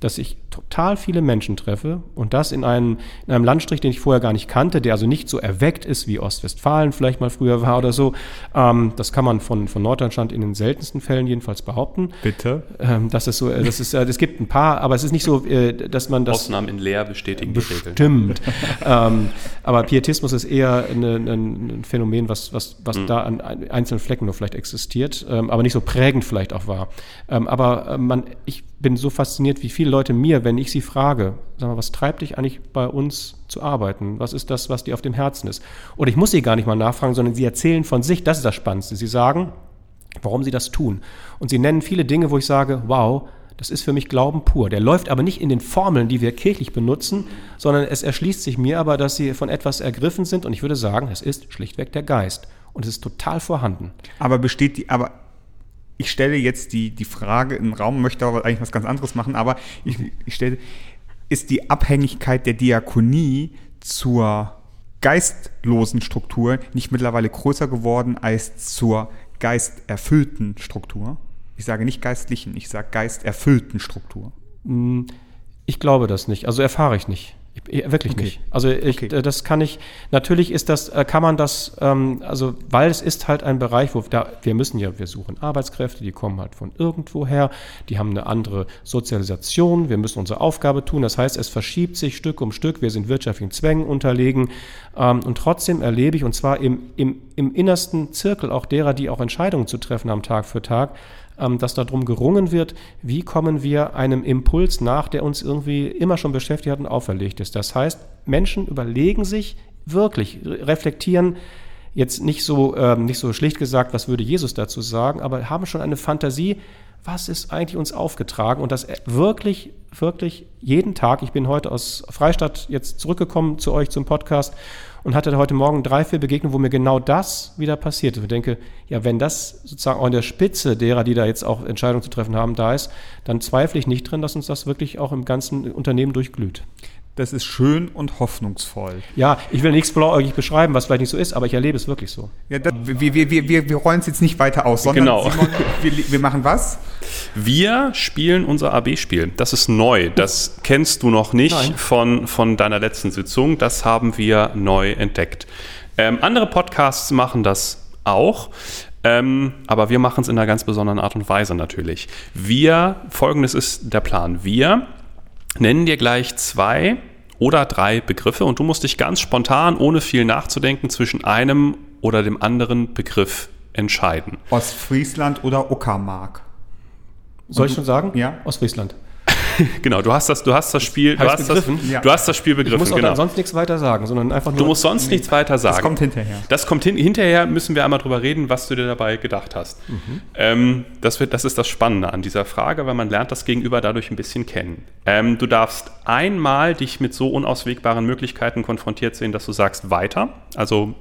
dass ich total viele Menschen treffe und das in einem, in einem Landstrich, den ich vorher gar nicht kannte, der also nicht so erweckt ist, wie Ostwestfalen vielleicht mal früher war oder so. Ähm, das kann man von, von Norddeutschland in den seltensten Fällen jedenfalls behaupten. Bitte. Ähm, das ist so, äh, das ist, äh, es gibt ein paar, aber es ist nicht so, äh, dass man das Ausnahmen in Lehr bestätigen die Regeln. Stimmt. ähm, aber Pietismus ist eher eine, eine, ein Phänomen, was, was, was da an ein- einzelnen Flecken nur vielleicht existiert, ähm, aber nicht so prägend vielleicht auch war. Ähm, aber äh, man, ich bin so fasziniert, wie viele Leute mir, wenn ich sie frage, sag mal, was treibt dich eigentlich bei uns zu arbeiten? Was ist das, was dir auf dem Herzen ist? Oder ich muss sie gar nicht mal nachfragen, sondern sie erzählen von sich, das ist das Spannendste. Sie sagen, warum sie das tun. Und sie nennen viele Dinge, wo ich sage, wow, das ist für mich Glauben pur. Der läuft aber nicht in den Formeln, die wir kirchlich benutzen, sondern es erschließt sich mir aber, dass sie von etwas ergriffen sind. Und ich würde sagen, es ist schlichtweg der Geist. Und es ist total vorhanden. Aber besteht die, aber ich stelle jetzt die, die Frage den Raum, möchte aber eigentlich was ganz anderes machen, aber ich, ich stelle, ist die Abhängigkeit der Diakonie zur geistlosen Struktur nicht mittlerweile größer geworden als zur geisterfüllten Struktur? Ich sage nicht geistlichen, ich sage geisterfüllten Struktur. Ich glaube das nicht. Also erfahre ich nicht. Ich, ich- wirklich Okay. nicht. Also ich, Okay. äh, das kann ich, natürlich ist das, äh, kann man das, ähm, also weil es ist halt ein Bereich, wo da, wir müssen ja, wir suchen Arbeitskräfte, die kommen halt von irgendwoher, die haben eine andere Sozialisation, wir müssen unsere Aufgabe tun. Das heißt, es verschiebt sich Stück um Stück, wir sind wirtschaftlichen Zwängen unterlegen ähm, und trotzdem erlebe ich, und zwar im, im, im innersten Zirkel auch derer, die auch Entscheidungen zu treffen haben Tag für Tag, ähm, dass darum gerungen wird, wie kommen wir einem Impuls nach, der uns irgendwie immer schon beschäftigt hat und auferlegt ist. Das heißt, Menschen überlegen sich wirklich, re- reflektieren jetzt nicht so, ähm, nicht so schlicht gesagt, was würde Jesus dazu sagen, aber haben schon eine Fantasie, was ist eigentlich uns aufgetragen und das äh, wirklich, wirklich jeden Tag. Ich bin heute aus Freistadt jetzt zurückgekommen zu euch zum Podcast und hatte heute Morgen drei, vier Begegnungen, wo mir genau das wieder passiert. Ich denke, ja, wenn das sozusagen auch an der Spitze derer, die da jetzt auch Entscheidungen zu treffen haben, da ist, dann zweifle ich nicht drin, dass uns das wirklich auch im ganzen Unternehmen durchglüht. Das ist schön und hoffnungsvoll. Ja, ich will nichts blauäugig beschreiben, was vielleicht nicht so ist, aber ich erlebe es wirklich so. Ja, das, wir, wir, wir, wir, wir rollen es jetzt nicht weiter aus, sondern Genau. Simon, wir, wir machen was? Wir spielen unser AB-Spiel. Das ist neu. Das kennst du noch nicht Nein. von, von deiner letzten Sitzung. Das haben wir neu entdeckt. Ähm, andere Podcasts machen das auch. Ähm, aber wir machen es in einer ganz besonderen Art und Weise natürlich. Wir, folgendes ist der Plan. Wir nennen dir gleich zwei oder drei Begriffe und du musst dich ganz spontan, ohne viel nachzudenken, zwischen einem oder dem anderen Begriff entscheiden. Ostfriesland oder Uckermark? Soll ich schon sagen? Ja. Ostfriesland. Genau, du hast das, du hast das Spiel, du hast das, begriffen? Ja. du hast das Spiel begriffen, muss auch genau. sonst nichts weiter sagen, sondern einfach nur. Du musst sonst nichts weiter sagen. Das kommt hinterher. Das kommt hin, hinterher müssen wir einmal drüber reden, was du dir dabei gedacht hast. Ähm, das, wird, das ist das Spannende an dieser Frage, weil man lernt das Gegenüber dadurch ein bisschen kennen. Ähm, du darfst einmal dich mit so unauswegbaren Möglichkeiten konfrontiert sehen, dass du sagst weiter. Also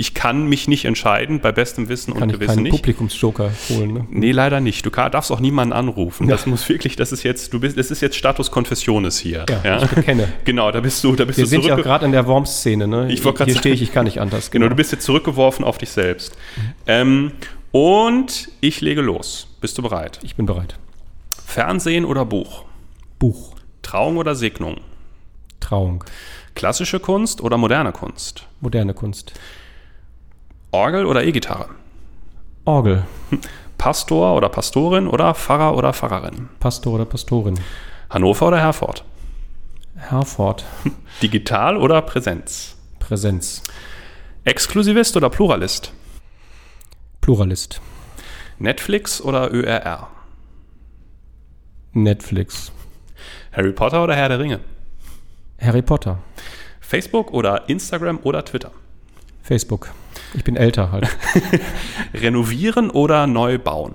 ich kann mich nicht entscheiden, bei bestem Wissen kann und ich Gewissen keinen nicht. Publikumsjoker holen. Ne? Nee, leider nicht. Du kann, darfst auch niemanden anrufen. Das muss wirklich, das ist jetzt, du bist, das ist jetzt Status Confessiones hier. Ja, ich bekenne. Genau, da bist du, da bist Wir du sind ja gerade in der Worms-Szene. Ne? Ich Hier stehe ich, ich kann nicht anders. Genau, du bist jetzt zurückgeworfen auf dich selbst. Ähm, und ich lege los. Bist du bereit? Ich bin bereit. Fernsehen oder Buch? Buch. Trauung oder Segnung? Trauung. Klassische Kunst oder moderne Kunst? Moderne Kunst. Orgel oder E-Gitarre? Orgel. Pastor oder Pastorin oder Pfarrer oder Pfarrerin? Pastor oder Pastorin. Hannover oder Herford? Herford. Digital oder Präsenz? Präsenz. Exklusivist oder Pluralist? Pluralist. Netflix oder ÖRR? Netflix. Harry Potter oder Herr der Ringe? Harry Potter. Facebook oder Instagram oder Twitter? Facebook. Ich bin älter halt. Renovieren oder neu bauen?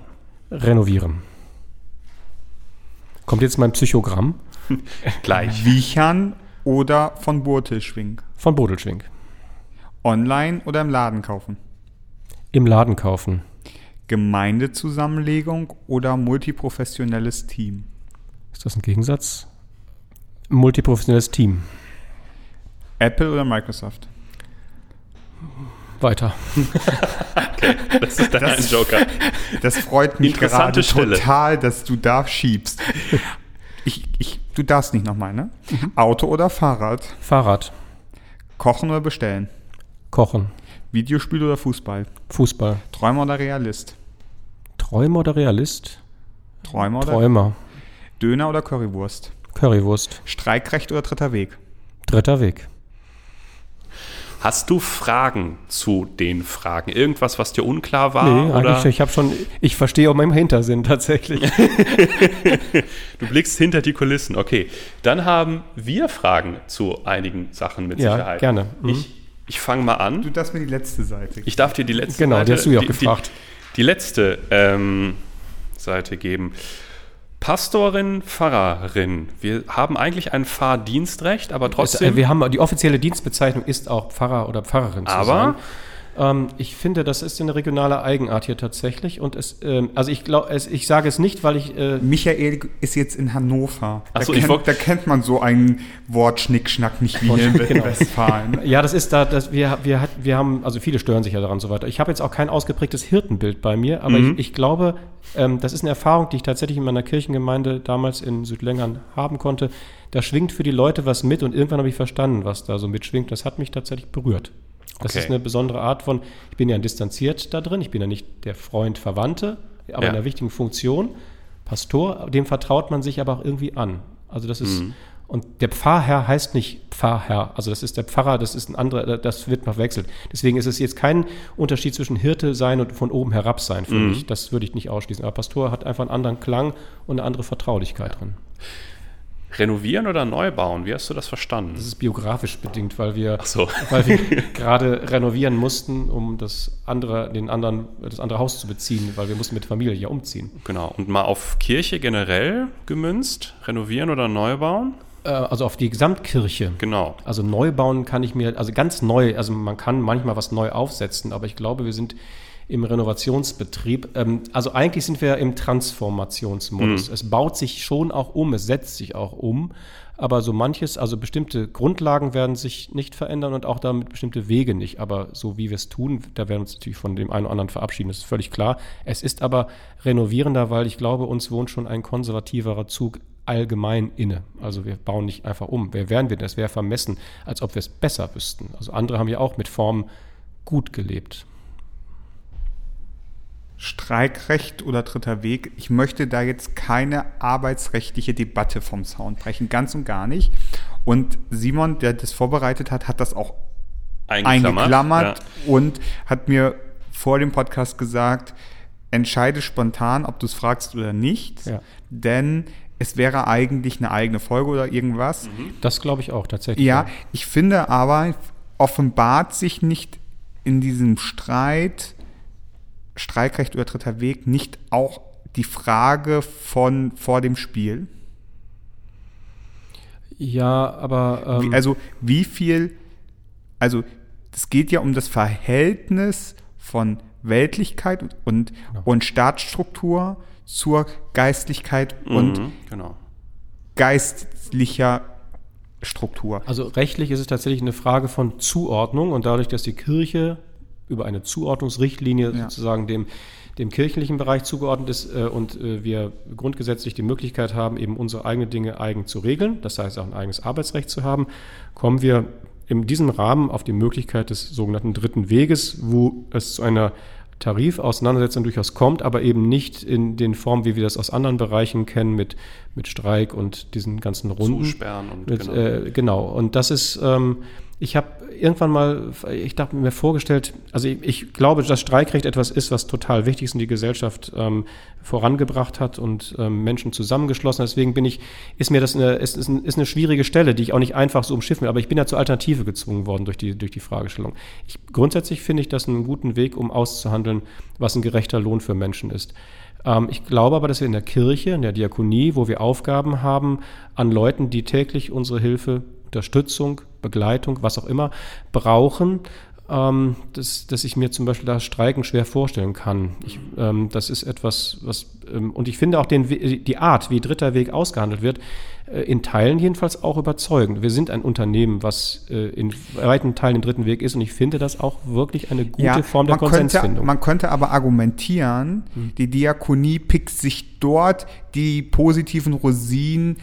Renovieren. Kommt jetzt mein Psychogramm Gleich. Wiechern oder von Burtelschwing? von Bodelschwing. Online oder im Laden kaufen? Im Laden kaufen. Gemeindezusammenlegung oder multiprofessionelles Team? Ist das ein Gegensatz? Multiprofessionelles Team. Apple oder Microsoft? Weiter. Das ist dann ein Joker. Das freut mich gerade Stelle. total, dass du da schiebst. Ich, ich, du darfst nicht nochmal, ne? Auto oder Fahrrad? Fahrrad. Kochen oder bestellen? Kochen. Videospiel oder Fußball? Fußball. Träumer oder Realist? Träumer oder Realist? Träumer oder Träumer. Döner oder Currywurst? Currywurst. Streikrecht oder dritter Weg? Dritter Weg. Hast du Fragen zu den Fragen? Irgendwas, was dir unklar war? nee, oder? eigentlich, ich habe schon, ich verstehe auch meinen Hintersinn tatsächlich. Du blickst hinter die Kulissen. Okay, dann haben wir Fragen zu einigen Sachen mit Ja, Sicherheit. gerne. Mhm. Ich, ich fange mal an. Du darfst mir die letzte Seite. Ich darf dir die letzte Genau, Seite, die hast du ja auch die, gefragt. Die, die letzte ähm, Seite geben. Pastorin, Pfarrerin. Wir haben eigentlich ein Fahrdienstrecht, aber Es, trotzdem. äh, wir haben die offizielle Dienstbezeichnung ist auch Pfarrer oder Pfarrerin zu Aber? sein. Ähm, ich finde, das ist eine regionale Eigenart hier tatsächlich. Und es, ähm, also ich glaube, ich sage es nicht, weil ich äh, Michael ist jetzt in Hannover. Da, Ach so, kennt, wollt- da kennt man so ein Wort Schnickschnack nicht wie hier in Genau. Westfalen. Ja, das ist da, dass wir, wir, wir haben, also viele stören sich ja daran und so weiter. Ich habe jetzt auch kein ausgeprägtes Hirtenbild bei mir, aber Mhm. ich, ich glaube, ähm, das ist eine Erfahrung, die ich tatsächlich in meiner Kirchengemeinde damals in Südlängern haben konnte. Da schwingt für die Leute was mit und irgendwann habe ich verstanden, was da so mitschwingt. Das hat mich tatsächlich berührt. Das Okay. ist eine besondere Art von, ich bin ja distanziert da drin, ich bin ja nicht der Freund, Verwandte, aber Ja. in einer wichtigen Funktion. Pastor, dem vertraut man sich aber auch irgendwie an. Also das ist, und der Pfarrherr heißt nicht Pfarrherr, also das ist der Pfarrer, das ist ein anderer, das wird verwechselt. Deswegen ist es jetzt kein Unterschied zwischen Hirte sein und von oben herab sein für mich. Das würde ich nicht ausschließen. Aber Pastor hat einfach einen anderen Klang und eine andere Vertraulichkeit drin. Renovieren oder neu bauen? Wie hast du das verstanden? Das ist biografisch bedingt, weil wir, so. weil wir gerade renovieren mussten, um das andere, den anderen, das andere Haus zu beziehen, weil wir mussten mit Familie ja umziehen. Genau. Und mal auf Kirche generell gemünzt? Renovieren oder neu bauen? Äh, also auf die Gesamtkirche. Genau. Also neu bauen kann ich mir, also ganz neu, also man kann manchmal was neu aufsetzen, aber ich glaube, wir sind im Renovationsbetrieb. Ähm, also eigentlich sind wir im Transformationsmodus. Es baut sich schon auch um, es setzt sich auch um, aber so manches, also bestimmte Grundlagen werden sich nicht verändern und auch damit bestimmte Wege nicht. Aber so wie wir es tun, da werden wir uns natürlich von dem einen oder anderen verabschieden, das ist völlig klar. Es ist aber renovierender, weil ich glaube, uns wohnt schon ein konservativerer Zug allgemein inne. Also wir bauen nicht einfach um. Wer wären wir? Das wäre vermessen, als ob wir es besser wüssten. Also andere haben ja auch mit Formen gut gelebt. Streikrecht oder dritter Weg. Ich möchte da jetzt keine arbeitsrechtliche Debatte vom Sound brechen, ganz und gar nicht. Und Simon, der das vorbereitet hat, hat das auch eingeklammert und hat mir vor dem Podcast gesagt, entscheide spontan, ob du es fragst oder nicht, Ja. denn es wäre eigentlich eine eigene Folge oder irgendwas. Das glaube ich auch tatsächlich. Ja, ich finde aber, offenbart sich nicht in diesem Streit, Streikrecht oder dritter Weg, nicht auch die Frage von vor dem Spiel? Ja, aber ähm, Wie- Also wie viel, also es geht ja um das Verhältnis von Weltlichkeit und, und, und Staatsstruktur zur Geistlichkeit und Mhm, genau. geistlicher Struktur. Also rechtlich ist es tatsächlich eine Frage von Zuordnung und dadurch, dass die Kirche über eine Zuordnungsrichtlinie Ja. sozusagen dem, dem kirchlichen Bereich zugeordnet ist äh, und äh, wir grundgesetzlich die Möglichkeit haben, eben unsere eigenen Dinge eigen zu regeln, das heißt auch ein eigenes Arbeitsrecht zu haben, kommen wir in diesem Rahmen auf die Möglichkeit des sogenannten dritten Weges, wo es zu einer Tarifauseinandersetzung durchaus kommt, aber eben nicht in den Formen, wie wir das aus anderen Bereichen kennen, mit, mit Streik und diesen ganzen Runden. Zusperren und Mit, genau. äh, genau. Und das ist, ähm, ich habe irgendwann mal, ich dachte mir vorgestellt, also ich, ich, glaube, dass Streikrecht etwas ist, was total wichtig ist und die Gesellschaft ähm, vorangebracht hat und ähm, Menschen zusammengeschlossen. Deswegen bin ich, ist mir das eine, ist, ist, eine schwierige Stelle, die ich auch nicht einfach so umschiffen will. Aber ich bin ja zur Alternative gezwungen worden durch die, durch die Fragestellung. Ich, grundsätzlich finde ich das einen guten Weg, um auszuhandeln, was ein gerechter Lohn für Menschen ist. Ähm, ich glaube aber, dass wir in der Kirche, in der Diakonie, wo wir Aufgaben haben an Leuten, die täglich unsere Hilfe Unterstützung, Begleitung, was auch immer brauchen, ähm, dass, dass ich mir zum Beispiel das Streiken schwer vorstellen kann. Ich, ähm, das ist etwas, was, ähm, und ich finde auch den, die Art, wie dritter Weg ausgehandelt wird, äh, in Teilen jedenfalls auch überzeugend. Wir sind ein Unternehmen, was äh, in weiten Teilen den dritten Weg ist und ich finde das auch wirklich eine gute ja, Form der Konsensfindung. Könnte, man könnte aber argumentieren, hm. die Diakonie pickt sich dort die positiven Rosinen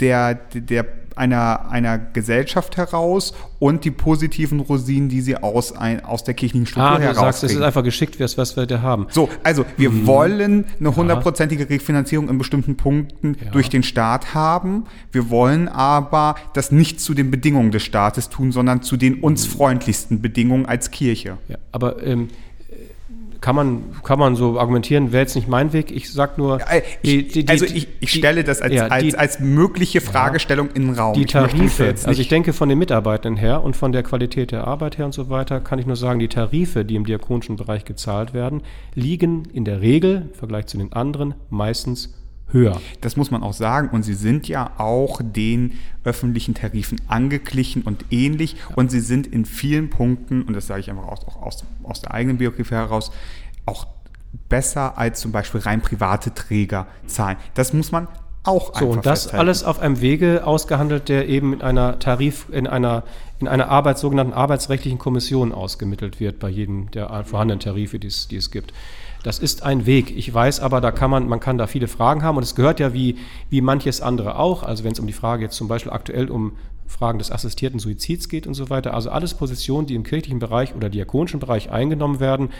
der, der einer, einer Gesellschaft heraus und die positiven Rosinen, die sie aus, ein, aus der kirchlichen Struktur ah, du heraus sagst, es ist einfach geschickt, was, was wir da haben. So, also wir mhm. wollen eine hundertprozentige Refinanzierung in bestimmten Punkten ja. durch den Staat haben. Wir wollen aber das nicht zu den Bedingungen des Staates tun, sondern zu den uns freundlichsten Bedingungen als Kirche. Ja, aber ähm, kann man, kann man so argumentieren, wäre jetzt nicht mein Weg. Ich sag nur. Äh, die, die, die, also ich, ich stelle das als, ja, als, als mögliche Fragestellung ja, in den Raum. Die Tarife, ich also ich denke von den Mitarbeitenden her und von der Qualität der Arbeit her und so weiter, kann ich nur sagen, die Tarife, die im diakonischen Bereich gezahlt werden, liegen in der Regel im Vergleich zu den anderen meistens höher. Das muss man auch sagen. Und sie sind ja auch den öffentlichen Tarifen angeglichen und ähnlich. Ja. Und sie sind in vielen Punkten, und das sage ich einfach auch aus, aus der eigenen Biografie heraus, auch besser als zum Beispiel rein private Träger zahlen. Das muss man auch so, und das festhalten. alles auf einem Wege ausgehandelt, der eben in einer Tarif, in einer, in einer Arbeits, sogenannten arbeitsrechtlichen Kommission ausgemittelt wird bei jedem der vorhandenen Tarife, die es, die es gibt. Das ist ein Weg. Ich weiß aber, da kann man, man kann da viele Fragen haben und es gehört ja wie, wie manches andere auch. Also wenn es um die Frage jetzt zum Beispiel aktuell um Fragen des assistierten Suizids geht und so weiter. Also alles Positionen, die im kirchlichen Bereich oder diakonischen Bereich eingenommen werden,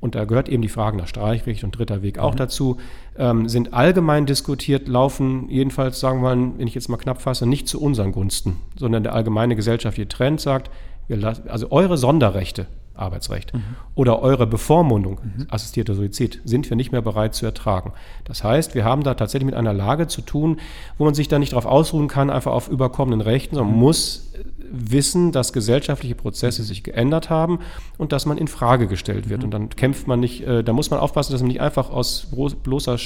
und da gehört eben die Frage nach Streichrecht und dritter Weg auch mhm. dazu, ähm, sind allgemein diskutiert, laufen jedenfalls, sagen wir mal, wenn ich jetzt mal knapp fasse, nicht zu unseren Gunsten, sondern der allgemeine gesellschaftliche Trend sagt, lassen, also eure Sonderrechte, Arbeitsrecht. Mhm. Oder eure Bevormundung, mhm. assistierter Suizid, sind wir nicht mehr bereit zu ertragen. Das heißt, wir haben da tatsächlich mit einer Lage zu tun, wo man sich da nicht darauf ausruhen kann, einfach auf überkommenen Rechten, sondern mhm. muss wissen, dass gesellschaftliche Prozesse sich geändert haben und dass man in Frage gestellt wird. Mhm. Und dann kämpft man nicht, äh, da muss man aufpassen, dass man nicht einfach aus bloßer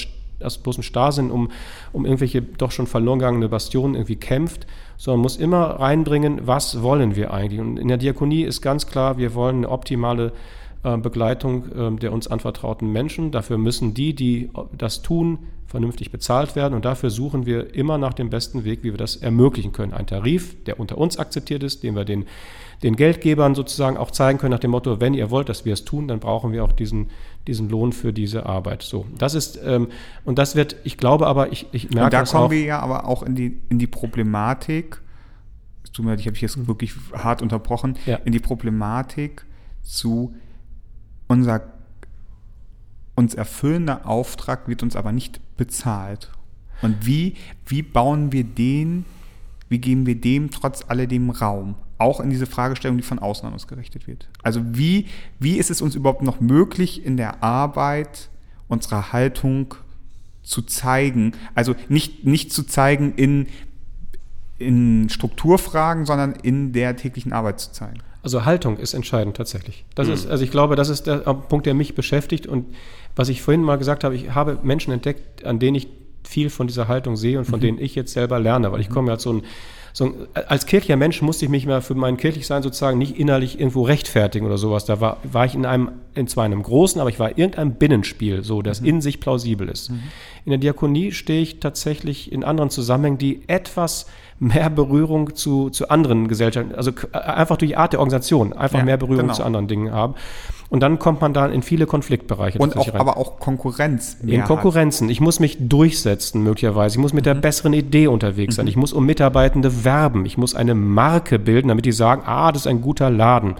aus bloßem Starrsinn um, um irgendwelche doch schon verloren gegangene Bastionen irgendwie kämpft, sondern muss immer reinbringen, was wollen wir eigentlich. Und in der Diakonie ist ganz klar, wir wollen eine optimale äh, Begleitung äh, der uns anvertrauten Menschen. Dafür müssen die, die das tun, vernünftig bezahlt werden. Und dafür suchen wir immer nach dem besten Weg, wie wir das ermöglichen können. Ein Tarif, der unter uns akzeptiert ist, den wir den, den Geldgebern sozusagen auch zeigen können nach dem Motto, wenn ihr wollt, dass wir es tun, dann brauchen wir auch diesen, diesen Lohn für diese Arbeit. So, das ist, ähm, und das wird, ich glaube aber, ich, ich merke Und da kommen auch, wir ja aber auch in die, in die Problematik, es tut mir leid, ich habe dich jetzt wirklich hart unterbrochen, ja. in die Problematik zu unser uns erfüllender Auftrag wird uns aber nicht bezahlt. Und wie, wie bauen wir den, wie geben wir dem trotz alledem Raum? Auch in diese Fragestellung, die von außen an uns gerichtet wird. Also wie, wie ist es uns überhaupt noch möglich, in der Arbeit unsere Haltung zu zeigen? Also nicht, nicht zu zeigen in, in Strukturfragen, sondern in der täglichen Arbeit zu zeigen. Also Haltung ist entscheidend tatsächlich. Das mhm. ist, also ich glaube, das ist der Punkt, der mich beschäftigt und was ich vorhin mal gesagt habe, ich habe Menschen entdeckt, an denen ich viel von dieser Haltung sehe und von mhm. denen ich jetzt selber lerne, weil ich mhm. komme ja so ein so ein, als kirchlicher Mensch musste ich mich mal für mein Kirchlichsein sozusagen nicht innerlich irgendwo rechtfertigen oder sowas. Da war, war ich in einem, in zwar einem großen, aber ich war in irgendeinem Binnenspiel, so, das mhm. in sich plausibel ist. Mhm. In der Diakonie stehe ich tatsächlich in anderen Zusammenhängen, die etwas mehr Berührung zu, zu anderen Gesellschaften, also einfach durch die Art der Organisation, einfach ja, mehr Berührung genau. zu anderen Dingen haben. Und dann kommt man dann in viele Konfliktbereiche. Und auch, aber auch Konkurrenz. In Konkurrenzen. Ich muss mich durchsetzen möglicherweise. Ich muss mit mhm. der besseren Idee unterwegs sein. Mhm. Ich muss um Mitarbeitende werben. Ich muss eine Marke bilden, damit die sagen, ah, das ist ein guter Laden.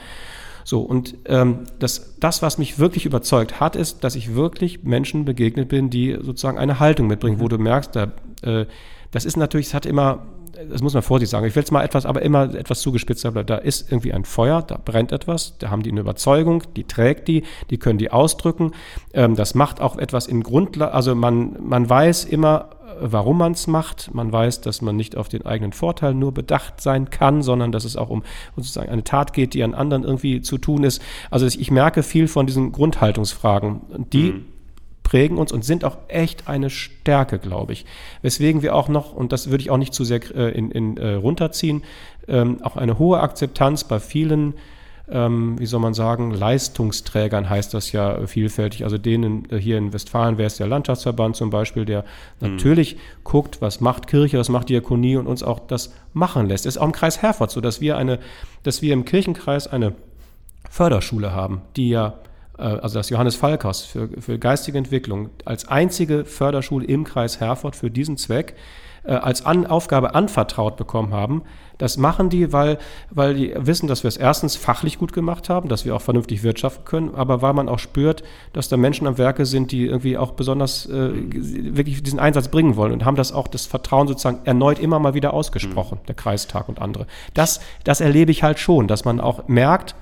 So, und ähm, das, das, was mich wirklich überzeugt hat, ist, dass ich wirklich Menschen begegnet bin, die sozusagen eine Haltung mitbringen, mhm. wo du merkst, da, äh, das ist natürlich, es hat immer das muss man vorsichtig sagen. Ich will jetzt mal etwas, aber immer etwas zugespitzt bleiben. Da ist irgendwie ein Feuer, da brennt etwas, da haben die eine Überzeugung, die trägt die, die können die ausdrücken. Ähm, das macht auch etwas in Grundlage, also man, man weiß immer, warum man es macht. Man weiß, dass man nicht auf den eigenen Vorteil nur bedacht sein kann, sondern dass es auch um sozusagen eine Tat geht, die an anderen irgendwie zu tun ist. Also ich merke viel von diesen Grundhaltungsfragen. Die mhm prägen uns und sind auch echt eine Stärke, glaube ich. Weswegen wir auch noch, und das würde ich auch nicht zu sehr äh, in, in, äh, runterziehen, ähm, auch eine hohe Akzeptanz bei vielen ähm, wie soll man sagen, Leistungsträgern heißt das ja vielfältig. Also denen äh, hier in Westfalen wäre es der Landschaftsverband zum Beispiel, der mhm. natürlich guckt, was macht Kirche, was macht Diakonie und uns auch das machen lässt. Es ist auch im Kreis Herford so, dass wir eine, dass wir im Kirchenkreis eine Förderschule haben, die ja also das Johannes Falkhaus für, für geistige Entwicklung als einzige Förderschule im Kreis Herford für diesen Zweck äh, als An Aufgabe anvertraut bekommen haben. Das machen die, weil, weil die wissen, dass wir es erstens fachlich gut gemacht haben, dass wir auch vernünftig wirtschaften können, aber weil man auch spürt, dass da Menschen am Werke sind, die irgendwie auch besonders äh, wirklich diesen Einsatz bringen wollen und haben das auch das Vertrauen sozusagen erneut immer mal wieder ausgesprochen, mhm. der Kreistag und andere. Das, das erlebe ich halt schon, dass man auch merkt,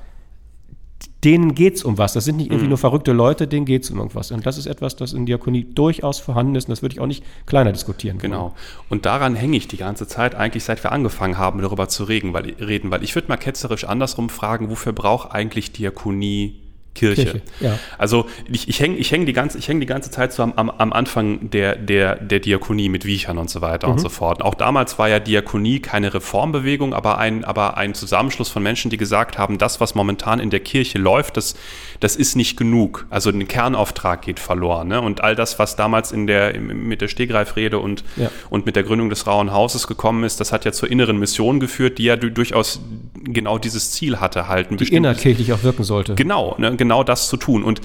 denen geht es um was. Das sind nicht irgendwie mhm. nur verrückte Leute, denen geht es um irgendwas. Und das ist etwas, das in Diakonie durchaus vorhanden ist. Und das würde ich auch nicht kleiner diskutieren. Genau. Und daran hänge ich die ganze Zeit, eigentlich seit wir angefangen haben, darüber zu reden, weil, reden, weil ich würde mal ketzerisch andersrum fragen, wofür braucht eigentlich Diakonie Kirche. Kirche ja. Also ich, ich hänge ich häng die, ganze, häng die ganze Zeit so am, am, am Anfang der, der, der Diakonie mit Wiechern und so weiter mhm. und so fort. Auch damals war ja Diakonie keine Reformbewegung, aber ein, aber ein Zusammenschluss von Menschen, die gesagt haben, das, was momentan in der Kirche läuft, das, das ist nicht genug. Also ein Kernauftrag geht verloren. Ne? Und all das, was damals in der, mit der Stegreifrede und, ja. und mit der Gründung des Rauen Hauses gekommen ist, das hat ja zur inneren Mission geführt, die ja durchaus genau dieses Ziel hatte, halt. Die innerkirchlich auch wirken sollte. Genau, ne? Genau das zu tun. Und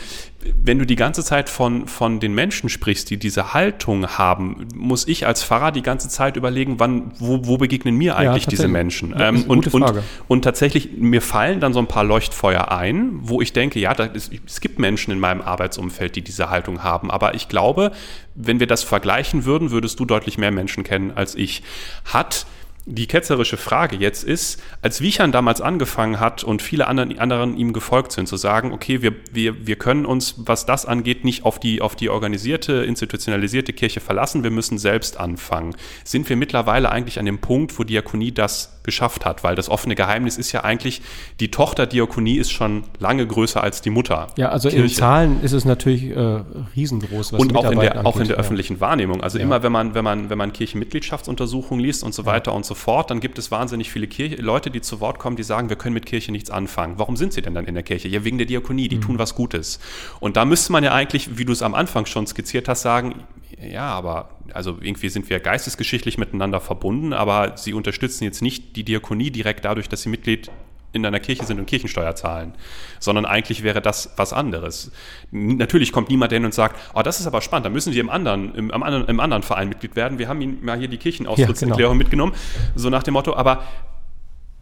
wenn du die ganze Zeit von, von den Menschen sprichst, die diese Haltung haben, muss ich als Pfarrer die ganze Zeit überlegen, wann, wo, wo begegnen mir eigentlich ja, diese Menschen? Ähm, und, und, und tatsächlich, mir fallen dann so ein paar Leuchtfeuer ein, wo ich denke, ja, ist, es gibt Menschen in meinem Arbeitsumfeld, die diese Haltung haben. Aber ich glaube, wenn wir das vergleichen würden, würdest du deutlich mehr Menschen kennen als ich. Hat die ketzerische Frage jetzt ist, als Wiechern damals angefangen hat und viele anderen, anderen ihm gefolgt sind, zu sagen, okay, wir, wir, wir können uns, was das angeht, nicht auf die, auf die organisierte, institutionalisierte Kirche verlassen, wir müssen selbst anfangen. Sind wir mittlerweile eigentlich an dem Punkt, wo Diakonie das geschafft hat? Weil das offene Geheimnis ist ja eigentlich, die Tochter Diakonie ist schon lange größer als die Mutter. Ja, also Kirche. in Zahlen ist es natürlich äh, riesengroß. Was und auch in, der, auch in der öffentlichen Wahrnehmung. Also ja. immer, wenn man, wenn man, wenn man Kirchenmitgliedschaftsuntersuchungen liest und so weiter ja. und so fort, dann gibt es wahnsinnig viele Kirche, Leute, die zu Wort kommen, die sagen, wir können mit Kirche nichts anfangen. Warum sind sie denn dann in der Kirche? Ja, wegen der Diakonie, die mhm. tun was Gutes. Und da müsste man ja eigentlich, wie du es am Anfang schon skizziert hast, sagen, ja, aber also irgendwie sind wir geistesgeschichtlich miteinander verbunden, aber sie unterstützen jetzt nicht die Diakonie direkt dadurch, dass sie Mitglied in einer Kirche sind und Kirchensteuer zahlen, sondern eigentlich wäre das was anderes. Natürlich kommt niemand hin und sagt, oh, das ist aber spannend, da müssen Sie im anderen, im, anderen, im anderen Verein Mitglied werden. Wir haben Ihnen mal hier die Kirchenaustrittserklärung ja, genau. mitgenommen, so nach dem Motto, aber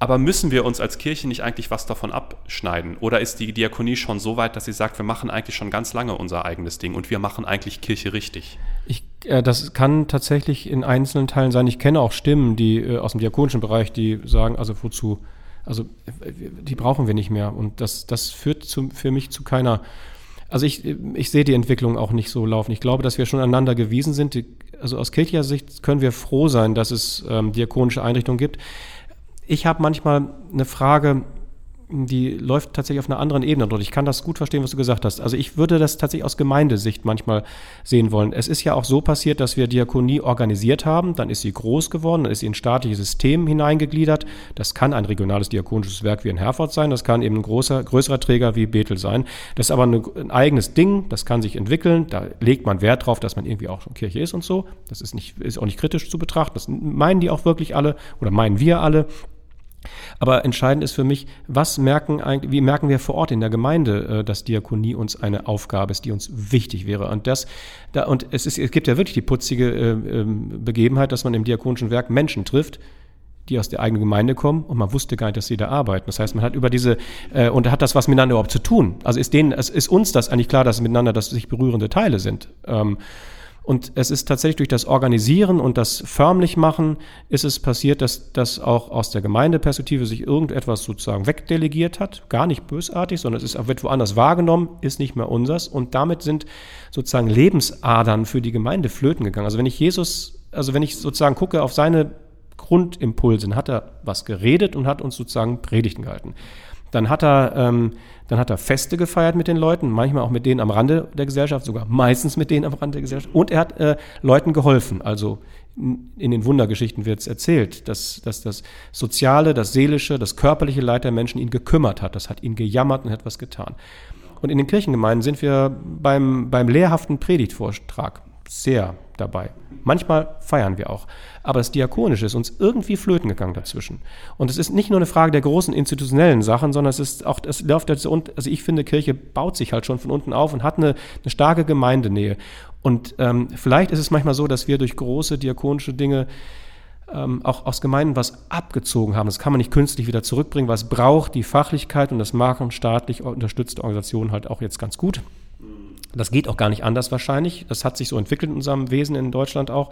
aber müssen wir uns als Kirche nicht eigentlich was davon abschneiden? Oder ist die Diakonie schon so weit, dass sie sagt, wir machen eigentlich schon ganz lange unser eigenes Ding und wir machen eigentlich Kirche richtig? Ich, äh, das kann tatsächlich in einzelnen Teilen sein. Ich kenne auch Stimmen, die äh, aus dem diakonischen Bereich, die sagen, also wozu also die brauchen wir nicht mehr. Und das, das führt zu, für mich zu keiner. Also ich, ich sehe die Entwicklung auch nicht so laufen. Ich glaube, dass wir schon aneinander gewiesen sind. Also aus kirchlicher Sicht können wir froh sein, dass es ähm, diakonische Einrichtungen gibt. Ich habe manchmal eine Frage, die läuft tatsächlich auf einer anderen Ebene dort. Ich kann das gut verstehen, was du gesagt hast. Also ich würde das tatsächlich aus Gemeindesicht manchmal sehen wollen. Es ist ja auch so passiert, dass wir Diakonie organisiert haben, dann ist sie groß geworden, dann ist sie in ein staatliches System hineingegliedert. Das kann ein regionales diakonisches Werk wie in Herford sein, das kann eben ein großer, größerer Träger wie Bethel sein. Das ist aber eine, ein eigenes Ding, das kann sich entwickeln, da legt man Wert drauf, dass man irgendwie auch schon Kirche ist und so. Das ist, nicht, ist auch nicht kritisch zu betrachten, das meinen die auch wirklich alle oder meinen wir alle. Aber entscheidend ist für mich, was merken wie merken wir vor Ort in der Gemeinde, äh, dass Diakonie uns eine Aufgabe ist, die uns wichtig wäre. Und das, da, und es, ist, es gibt ja wirklich die putzige äh, ähm, Begebenheit, dass man im diakonischen Werk Menschen trifft, die aus der eigenen Gemeinde kommen und man wusste gar nicht, dass sie da arbeiten. Das heißt, man hat über diese, äh, und hat das was miteinander überhaupt zu tun. Also ist denen, ist uns das eigentlich klar, dass miteinander das sich berührende Teile sind. Ähm, Und es ist tatsächlich durch das Organisieren und das förmlich machen ist es passiert, dass das auch aus der Gemeindeperspektive sich irgendetwas sozusagen wegdelegiert hat. Gar nicht bösartig, sondern es ist, wird woanders wahrgenommen, ist nicht mehr unsers. Und damit sind sozusagen Lebensadern für die Gemeinde flöten gegangen. Also wenn ich Jesus, also wenn ich sozusagen gucke auf seine Grundimpulse, dann hat er was geredet und hat uns sozusagen Predigten gehalten. Dann hat er, ähm, dann hat er Feste gefeiert mit den Leuten, manchmal auch mit denen am Rande der Gesellschaft, sogar meistens mit denen am Rande der Gesellschaft. Und er hat äh, Leuten geholfen. Also in den Wundergeschichten wird es erzählt, dass, dass das soziale, das seelische, das körperliche Leid der Menschen ihn gekümmert hat. Das hat ihn gejammert und hat was getan. Und in den Kirchengemeinden sind wir beim, beim lehrhaften Predigtvortrag sehr dabei. Manchmal feiern wir auch. Aber das Diakonische ist uns irgendwie flöten gegangen dazwischen. Und es ist nicht nur eine Frage der großen institutionellen Sachen, sondern es ist auch, es läuft jetzt, also ich finde, Kirche baut sich halt schon von unten auf und hat eine, eine starke Gemeindenähe. Und ähm, vielleicht ist es manchmal so, dass wir durch große diakonische Dinge ähm, auch aus Gemeinden was abgezogen haben. Das kann man nicht künstlich wieder zurückbringen. Was braucht die Fachlichkeit und das machen staatlich unterstützte Organisationen halt auch jetzt ganz gut. Das geht auch gar nicht anders wahrscheinlich. Das hat sich so entwickelt in unserem Wesen in Deutschland auch.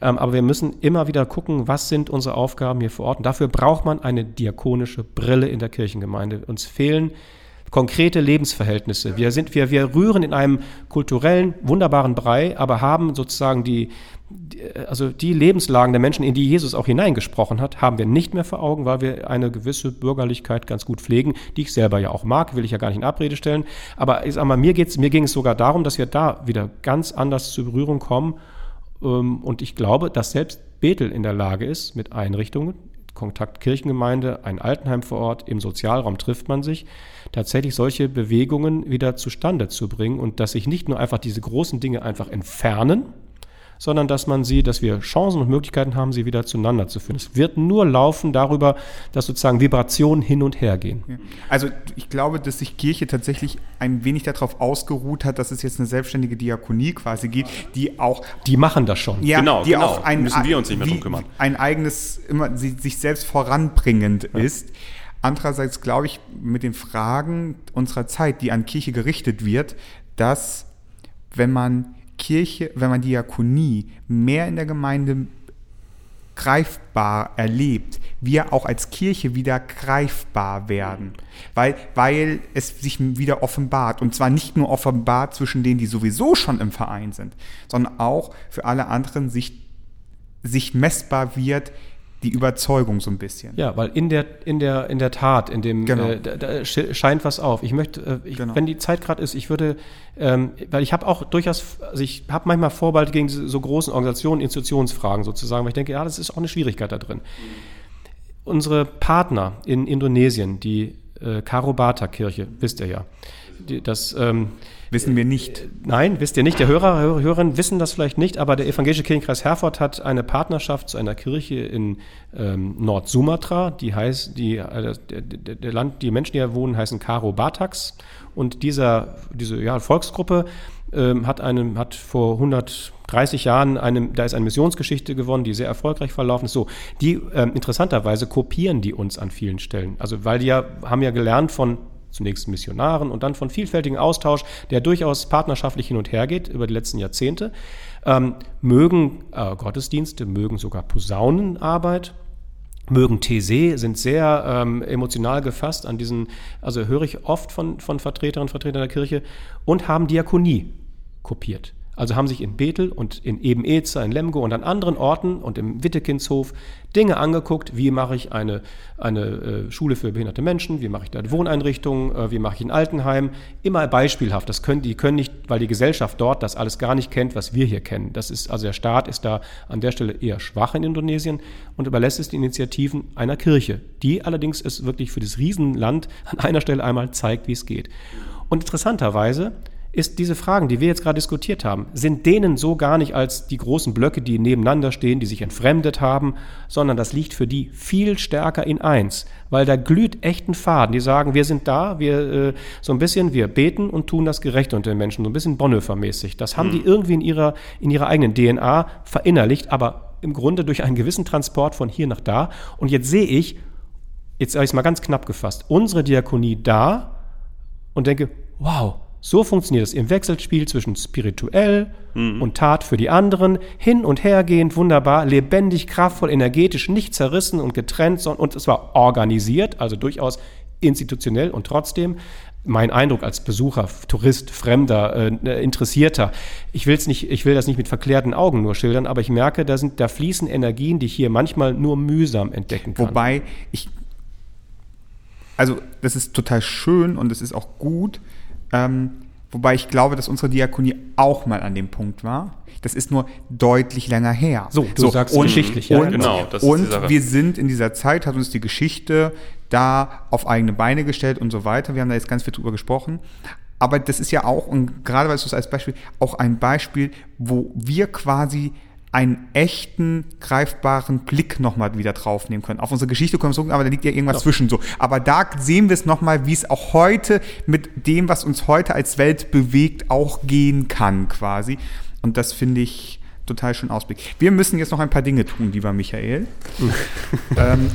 Ähm, aber wir müssen immer wieder gucken, was sind unsere Aufgaben hier vor Ort. Und dafür braucht man eine diakonische Brille in der Kirchengemeinde. Uns fehlen konkrete Lebensverhältnisse. Wir, sind, wir, wir rühren in einem kulturellen, wunderbaren Brei, aber haben sozusagen die, also die Lebenslagen der Menschen, in die Jesus auch hineingesprochen hat, haben wir nicht mehr vor Augen, weil wir eine gewisse Bürgerlichkeit ganz gut pflegen, die ich selber ja auch mag, will ich ja gar nicht in Abrede stellen. Aber ich sag mal, mir, geht's, mir ging es sogar darum, dass wir da wieder ganz anders zur Berührung kommen. Ähm, und ich glaube, dass selbst Bethel in der Lage ist, mit Einrichtungen, Kontakt Kirchengemeinde, ein Altenheim vor Ort, im Sozialraum trifft man sich, tatsächlich solche Bewegungen wieder zustande zu bringen und dass sich nicht nur einfach diese großen Dinge einfach entfernen, sondern dass man sie, dass wir Chancen und Möglichkeiten haben, sie wieder zueinander zu führen. Es wird nur laufen darüber, dass sozusagen Vibrationen hin und her gehen. Also ich glaube, dass sich Kirche tatsächlich ein wenig darauf ausgeruht hat, dass es jetzt eine selbstständige Diakonie quasi gibt, die auch die machen das schon. Ja, genau, die genau. auch ein, müssen wir uns nicht mehr drum kümmern. Ein eigenes immer sich selbst voranbringend ja. ist. Andererseits glaube ich mit den Fragen unserer Zeit, die an Kirche gerichtet wird, dass wenn man Kirche, wenn man Diakonie mehr in der Gemeinde greifbar erlebt, wir auch als Kirche wieder greifbar werden, weil, weil es sich wieder offenbart. Und zwar nicht nur offenbart zwischen denen, die sowieso schon im Verein sind, sondern auch für alle anderen sich, sich messbar wird, die Überzeugung so ein bisschen. Ja, weil in der, in der, in der Tat, in dem, genau. äh, da, da, scheint was auf. Ich möchte, äh, ich, genau. wenn die Zeit gerade ist, ich würde, ähm, weil ich habe auch durchaus, also ich habe manchmal Vorbehalte gegen so großen Organisationen, Institutionsfragen sozusagen, weil ich denke, ja, das ist auch eine Schwierigkeit da drin. Unsere Partner in Indonesien, die äh, Karobata-Kirche, wisst ihr ja, die, das, ähm, Wissen wir nicht. Nein, wisst ihr nicht. Der Hörer, Hörer, Hörerinnen wissen das vielleicht nicht, aber der Evangelische Kirchenkreis Herford hat eine Partnerschaft zu einer Kirche in ähm, Nord-Sumatra. Die heißt, die, äh, der, der, Land, die Menschen, die hier wohnen, heißen Karo Bataks. Und dieser, diese ja, Volksgruppe ähm, hat, eine, hat vor 130 Jahren eine, da ist eine Missionsgeschichte gewonnen, die sehr erfolgreich verlaufen ist. So, die ähm, interessanterweise kopieren die uns an vielen Stellen. Also weil die ja haben ja gelernt von zunächst Missionaren und dann von vielfältigen Austausch, der durchaus partnerschaftlich hin und her geht über die letzten Jahrzehnte, ähm, mögen äh, Gottesdienste, mögen sogar Posaunenarbeit, mögen These, sind sehr ähm, emotional gefasst an diesen, also höre ich oft von, von Vertreterinnen und Vertretern der Kirche und haben Diakonie kopiert. Also haben sich in Bethel und in Eben-Ezer, in Lemgo und an anderen Orten und im Wittekindshof Dinge angeguckt, wie mache ich eine, eine äh, Schule für behinderte Menschen, wie mache ich da Wohneinrichtungen, äh, wie mache ich ein Altenheim. Immer beispielhaft. Das können, die können nicht, weil die Gesellschaft dort das alles gar nicht kennt, was wir hier kennen. Das ist, also der Staat ist da an der Stelle eher schwach in Indonesien und überlässt es die Initiativen einer Kirche, die allerdings es wirklich für das Riesenland an einer Stelle einmal zeigt, wie es geht. Und interessanterweise ist diese Fragen, die wir jetzt gerade diskutiert haben, sind denen so gar nicht als die großen Blöcke, die nebeneinander stehen, die sich entfremdet haben, sondern das liegt für die viel stärker in eins, weil da glüht echten Faden. Die sagen, wir sind da, wir äh, so ein bisschen, wir beten und tun das Gerechte unter den Menschen, so ein bisschen Bonhoeffer-mäßig. Das haben mhm. die irgendwie in ihrer, in ihrer eigenen DNA verinnerlicht, aber im Grunde durch einen gewissen Transport von hier nach da. Und jetzt sehe ich, jetzt habe ich es mal ganz knapp gefasst, unsere Diakonie da und denke, wow, So funktioniert es im Wechselspiel zwischen spirituell und Tat für die anderen, hin und hergehend, wunderbar, lebendig, kraftvoll, energetisch, nicht zerrissen und getrennt, sondern und es war organisiert, also durchaus institutionell und trotzdem mein Eindruck als Besucher, Tourist, Fremder, äh, Interessierter, ich will's nicht, ich will das nicht mit verklärten Augen nur schildern, aber ich merke, da sind, da fließen Energien, die ich hier manchmal nur mühsam entdecken kann. Wobei ich, also das ist total schön und es ist auch gut, ähm, wobei ich glaube, dass unsere Diakonie auch mal an dem Punkt war. Das ist nur deutlich länger her. So, du sagst geschichtlich, ja, und, genau, das ist und die Sache. wir sind in dieser Zeit, hat uns die Geschichte da auf eigene Beine gestellt und so weiter. Wir haben da jetzt ganz viel drüber gesprochen. Aber das ist ja auch, und gerade weil du es als Beispiel, auch ein Beispiel, wo wir quasi einen echten, greifbaren Blick nochmal wieder draufnehmen können. Auf unsere Geschichte können wir zurück, aber da liegt ja irgendwas zwischen so. Aber da sehen wir es nochmal, wie es auch heute mit dem, was uns heute als Welt bewegt, auch gehen kann quasi. Und das finde ich total schön Ausblick. Wir müssen jetzt noch ein paar Dinge tun, lieber Michael. ähm,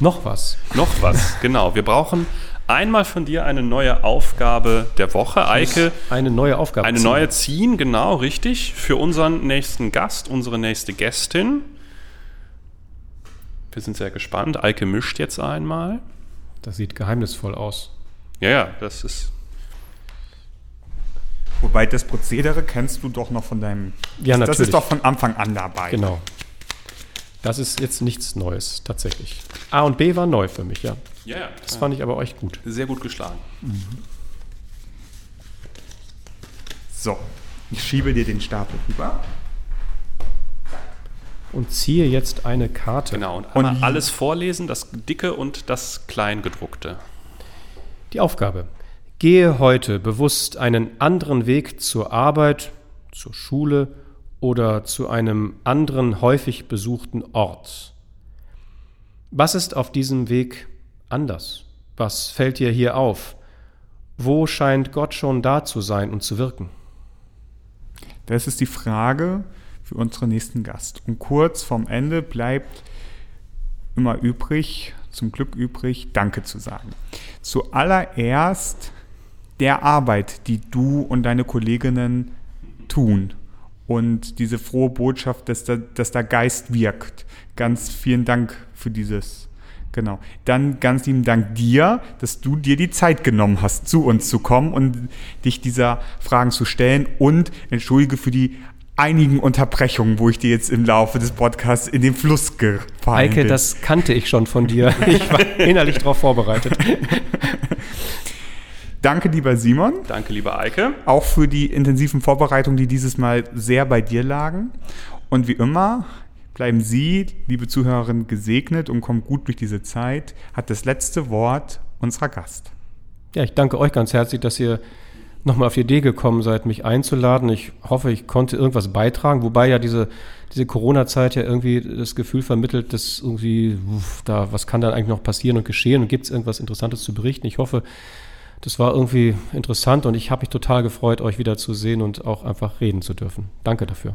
Noch was. Noch was, genau. Wir brauchen einmal von dir eine neue Aufgabe der Woche. Eike, Eine neue Aufgabe. eine ziehen. neue ziehen, genau, richtig, für unseren nächsten Gast, unsere nächste Gästin. Wir sind sehr gespannt. Eike mischt jetzt einmal. Das sieht geheimnisvoll aus. Ja, ja, das ist. wobei das Prozedere kennst du doch noch von deinem. Ja, das, das natürlich. ist doch von Anfang an dabei. Genau. Das ist jetzt nichts Neues, tatsächlich. A und B war neu für mich, ja. Ja, ja. Das fand ich aber euch gut. Sehr gut geschlagen. So, ich schiebe dir den Stapel rüber. Und ziehe jetzt eine Karte. Genau. Und Und- alles vorlesen, das Dicke und das Kleingedruckte. Die Aufgabe. Gehe heute bewusst einen anderen Weg zur Arbeit, zur Schule oder zu einem anderen häufig besuchten Ort. Was ist auf diesem Weg anders? Was fällt dir hier auf? Wo scheint Gott schon da zu sein und zu wirken? Das ist die Frage für unseren nächsten Gast. Und kurz vorm Ende bleibt immer übrig, zum Glück übrig, Danke zu sagen. Zuallererst der Arbeit, die du und deine Kolleginnen tun. Und diese frohe Botschaft, dass da, dass da Geist wirkt. Ganz vielen Dank für dieses. Genau. Dann ganz lieben Dank dir, dass du dir die Zeit genommen hast, zu uns zu kommen und dich dieser Fragen zu stellen. Und entschuldige für die einigen Unterbrechungen, wo ich dir jetzt im Laufe des Podcasts in den Fluss gefallen Eike, bin. das kannte ich schon von dir. Ich war innerlich darauf vorbereitet. Danke, lieber Simon. Danke, liebe Eike. auch für die intensiven Vorbereitungen, die dieses Mal sehr bei dir lagen. Und wie immer bleiben Sie, liebe Zuhörerinnen, gesegnet und kommen gut durch diese Zeit. Hat das letzte Wort unserer Gast. Ja, ich danke euch ganz herzlich, dass ihr nochmal auf die Idee gekommen seid, mich einzuladen. Ich hoffe, ich konnte irgendwas beitragen, wobei ja diese, diese Corona-Zeit ja irgendwie das Gefühl vermittelt, dass irgendwie, uff, da, was kann dann eigentlich noch passieren und geschehen und gibt es irgendwas Interessantes zu berichten. Ich hoffe, das war irgendwie interessant und ich habe mich total gefreut, euch wieder zu sehen und auch einfach reden zu dürfen. Danke dafür.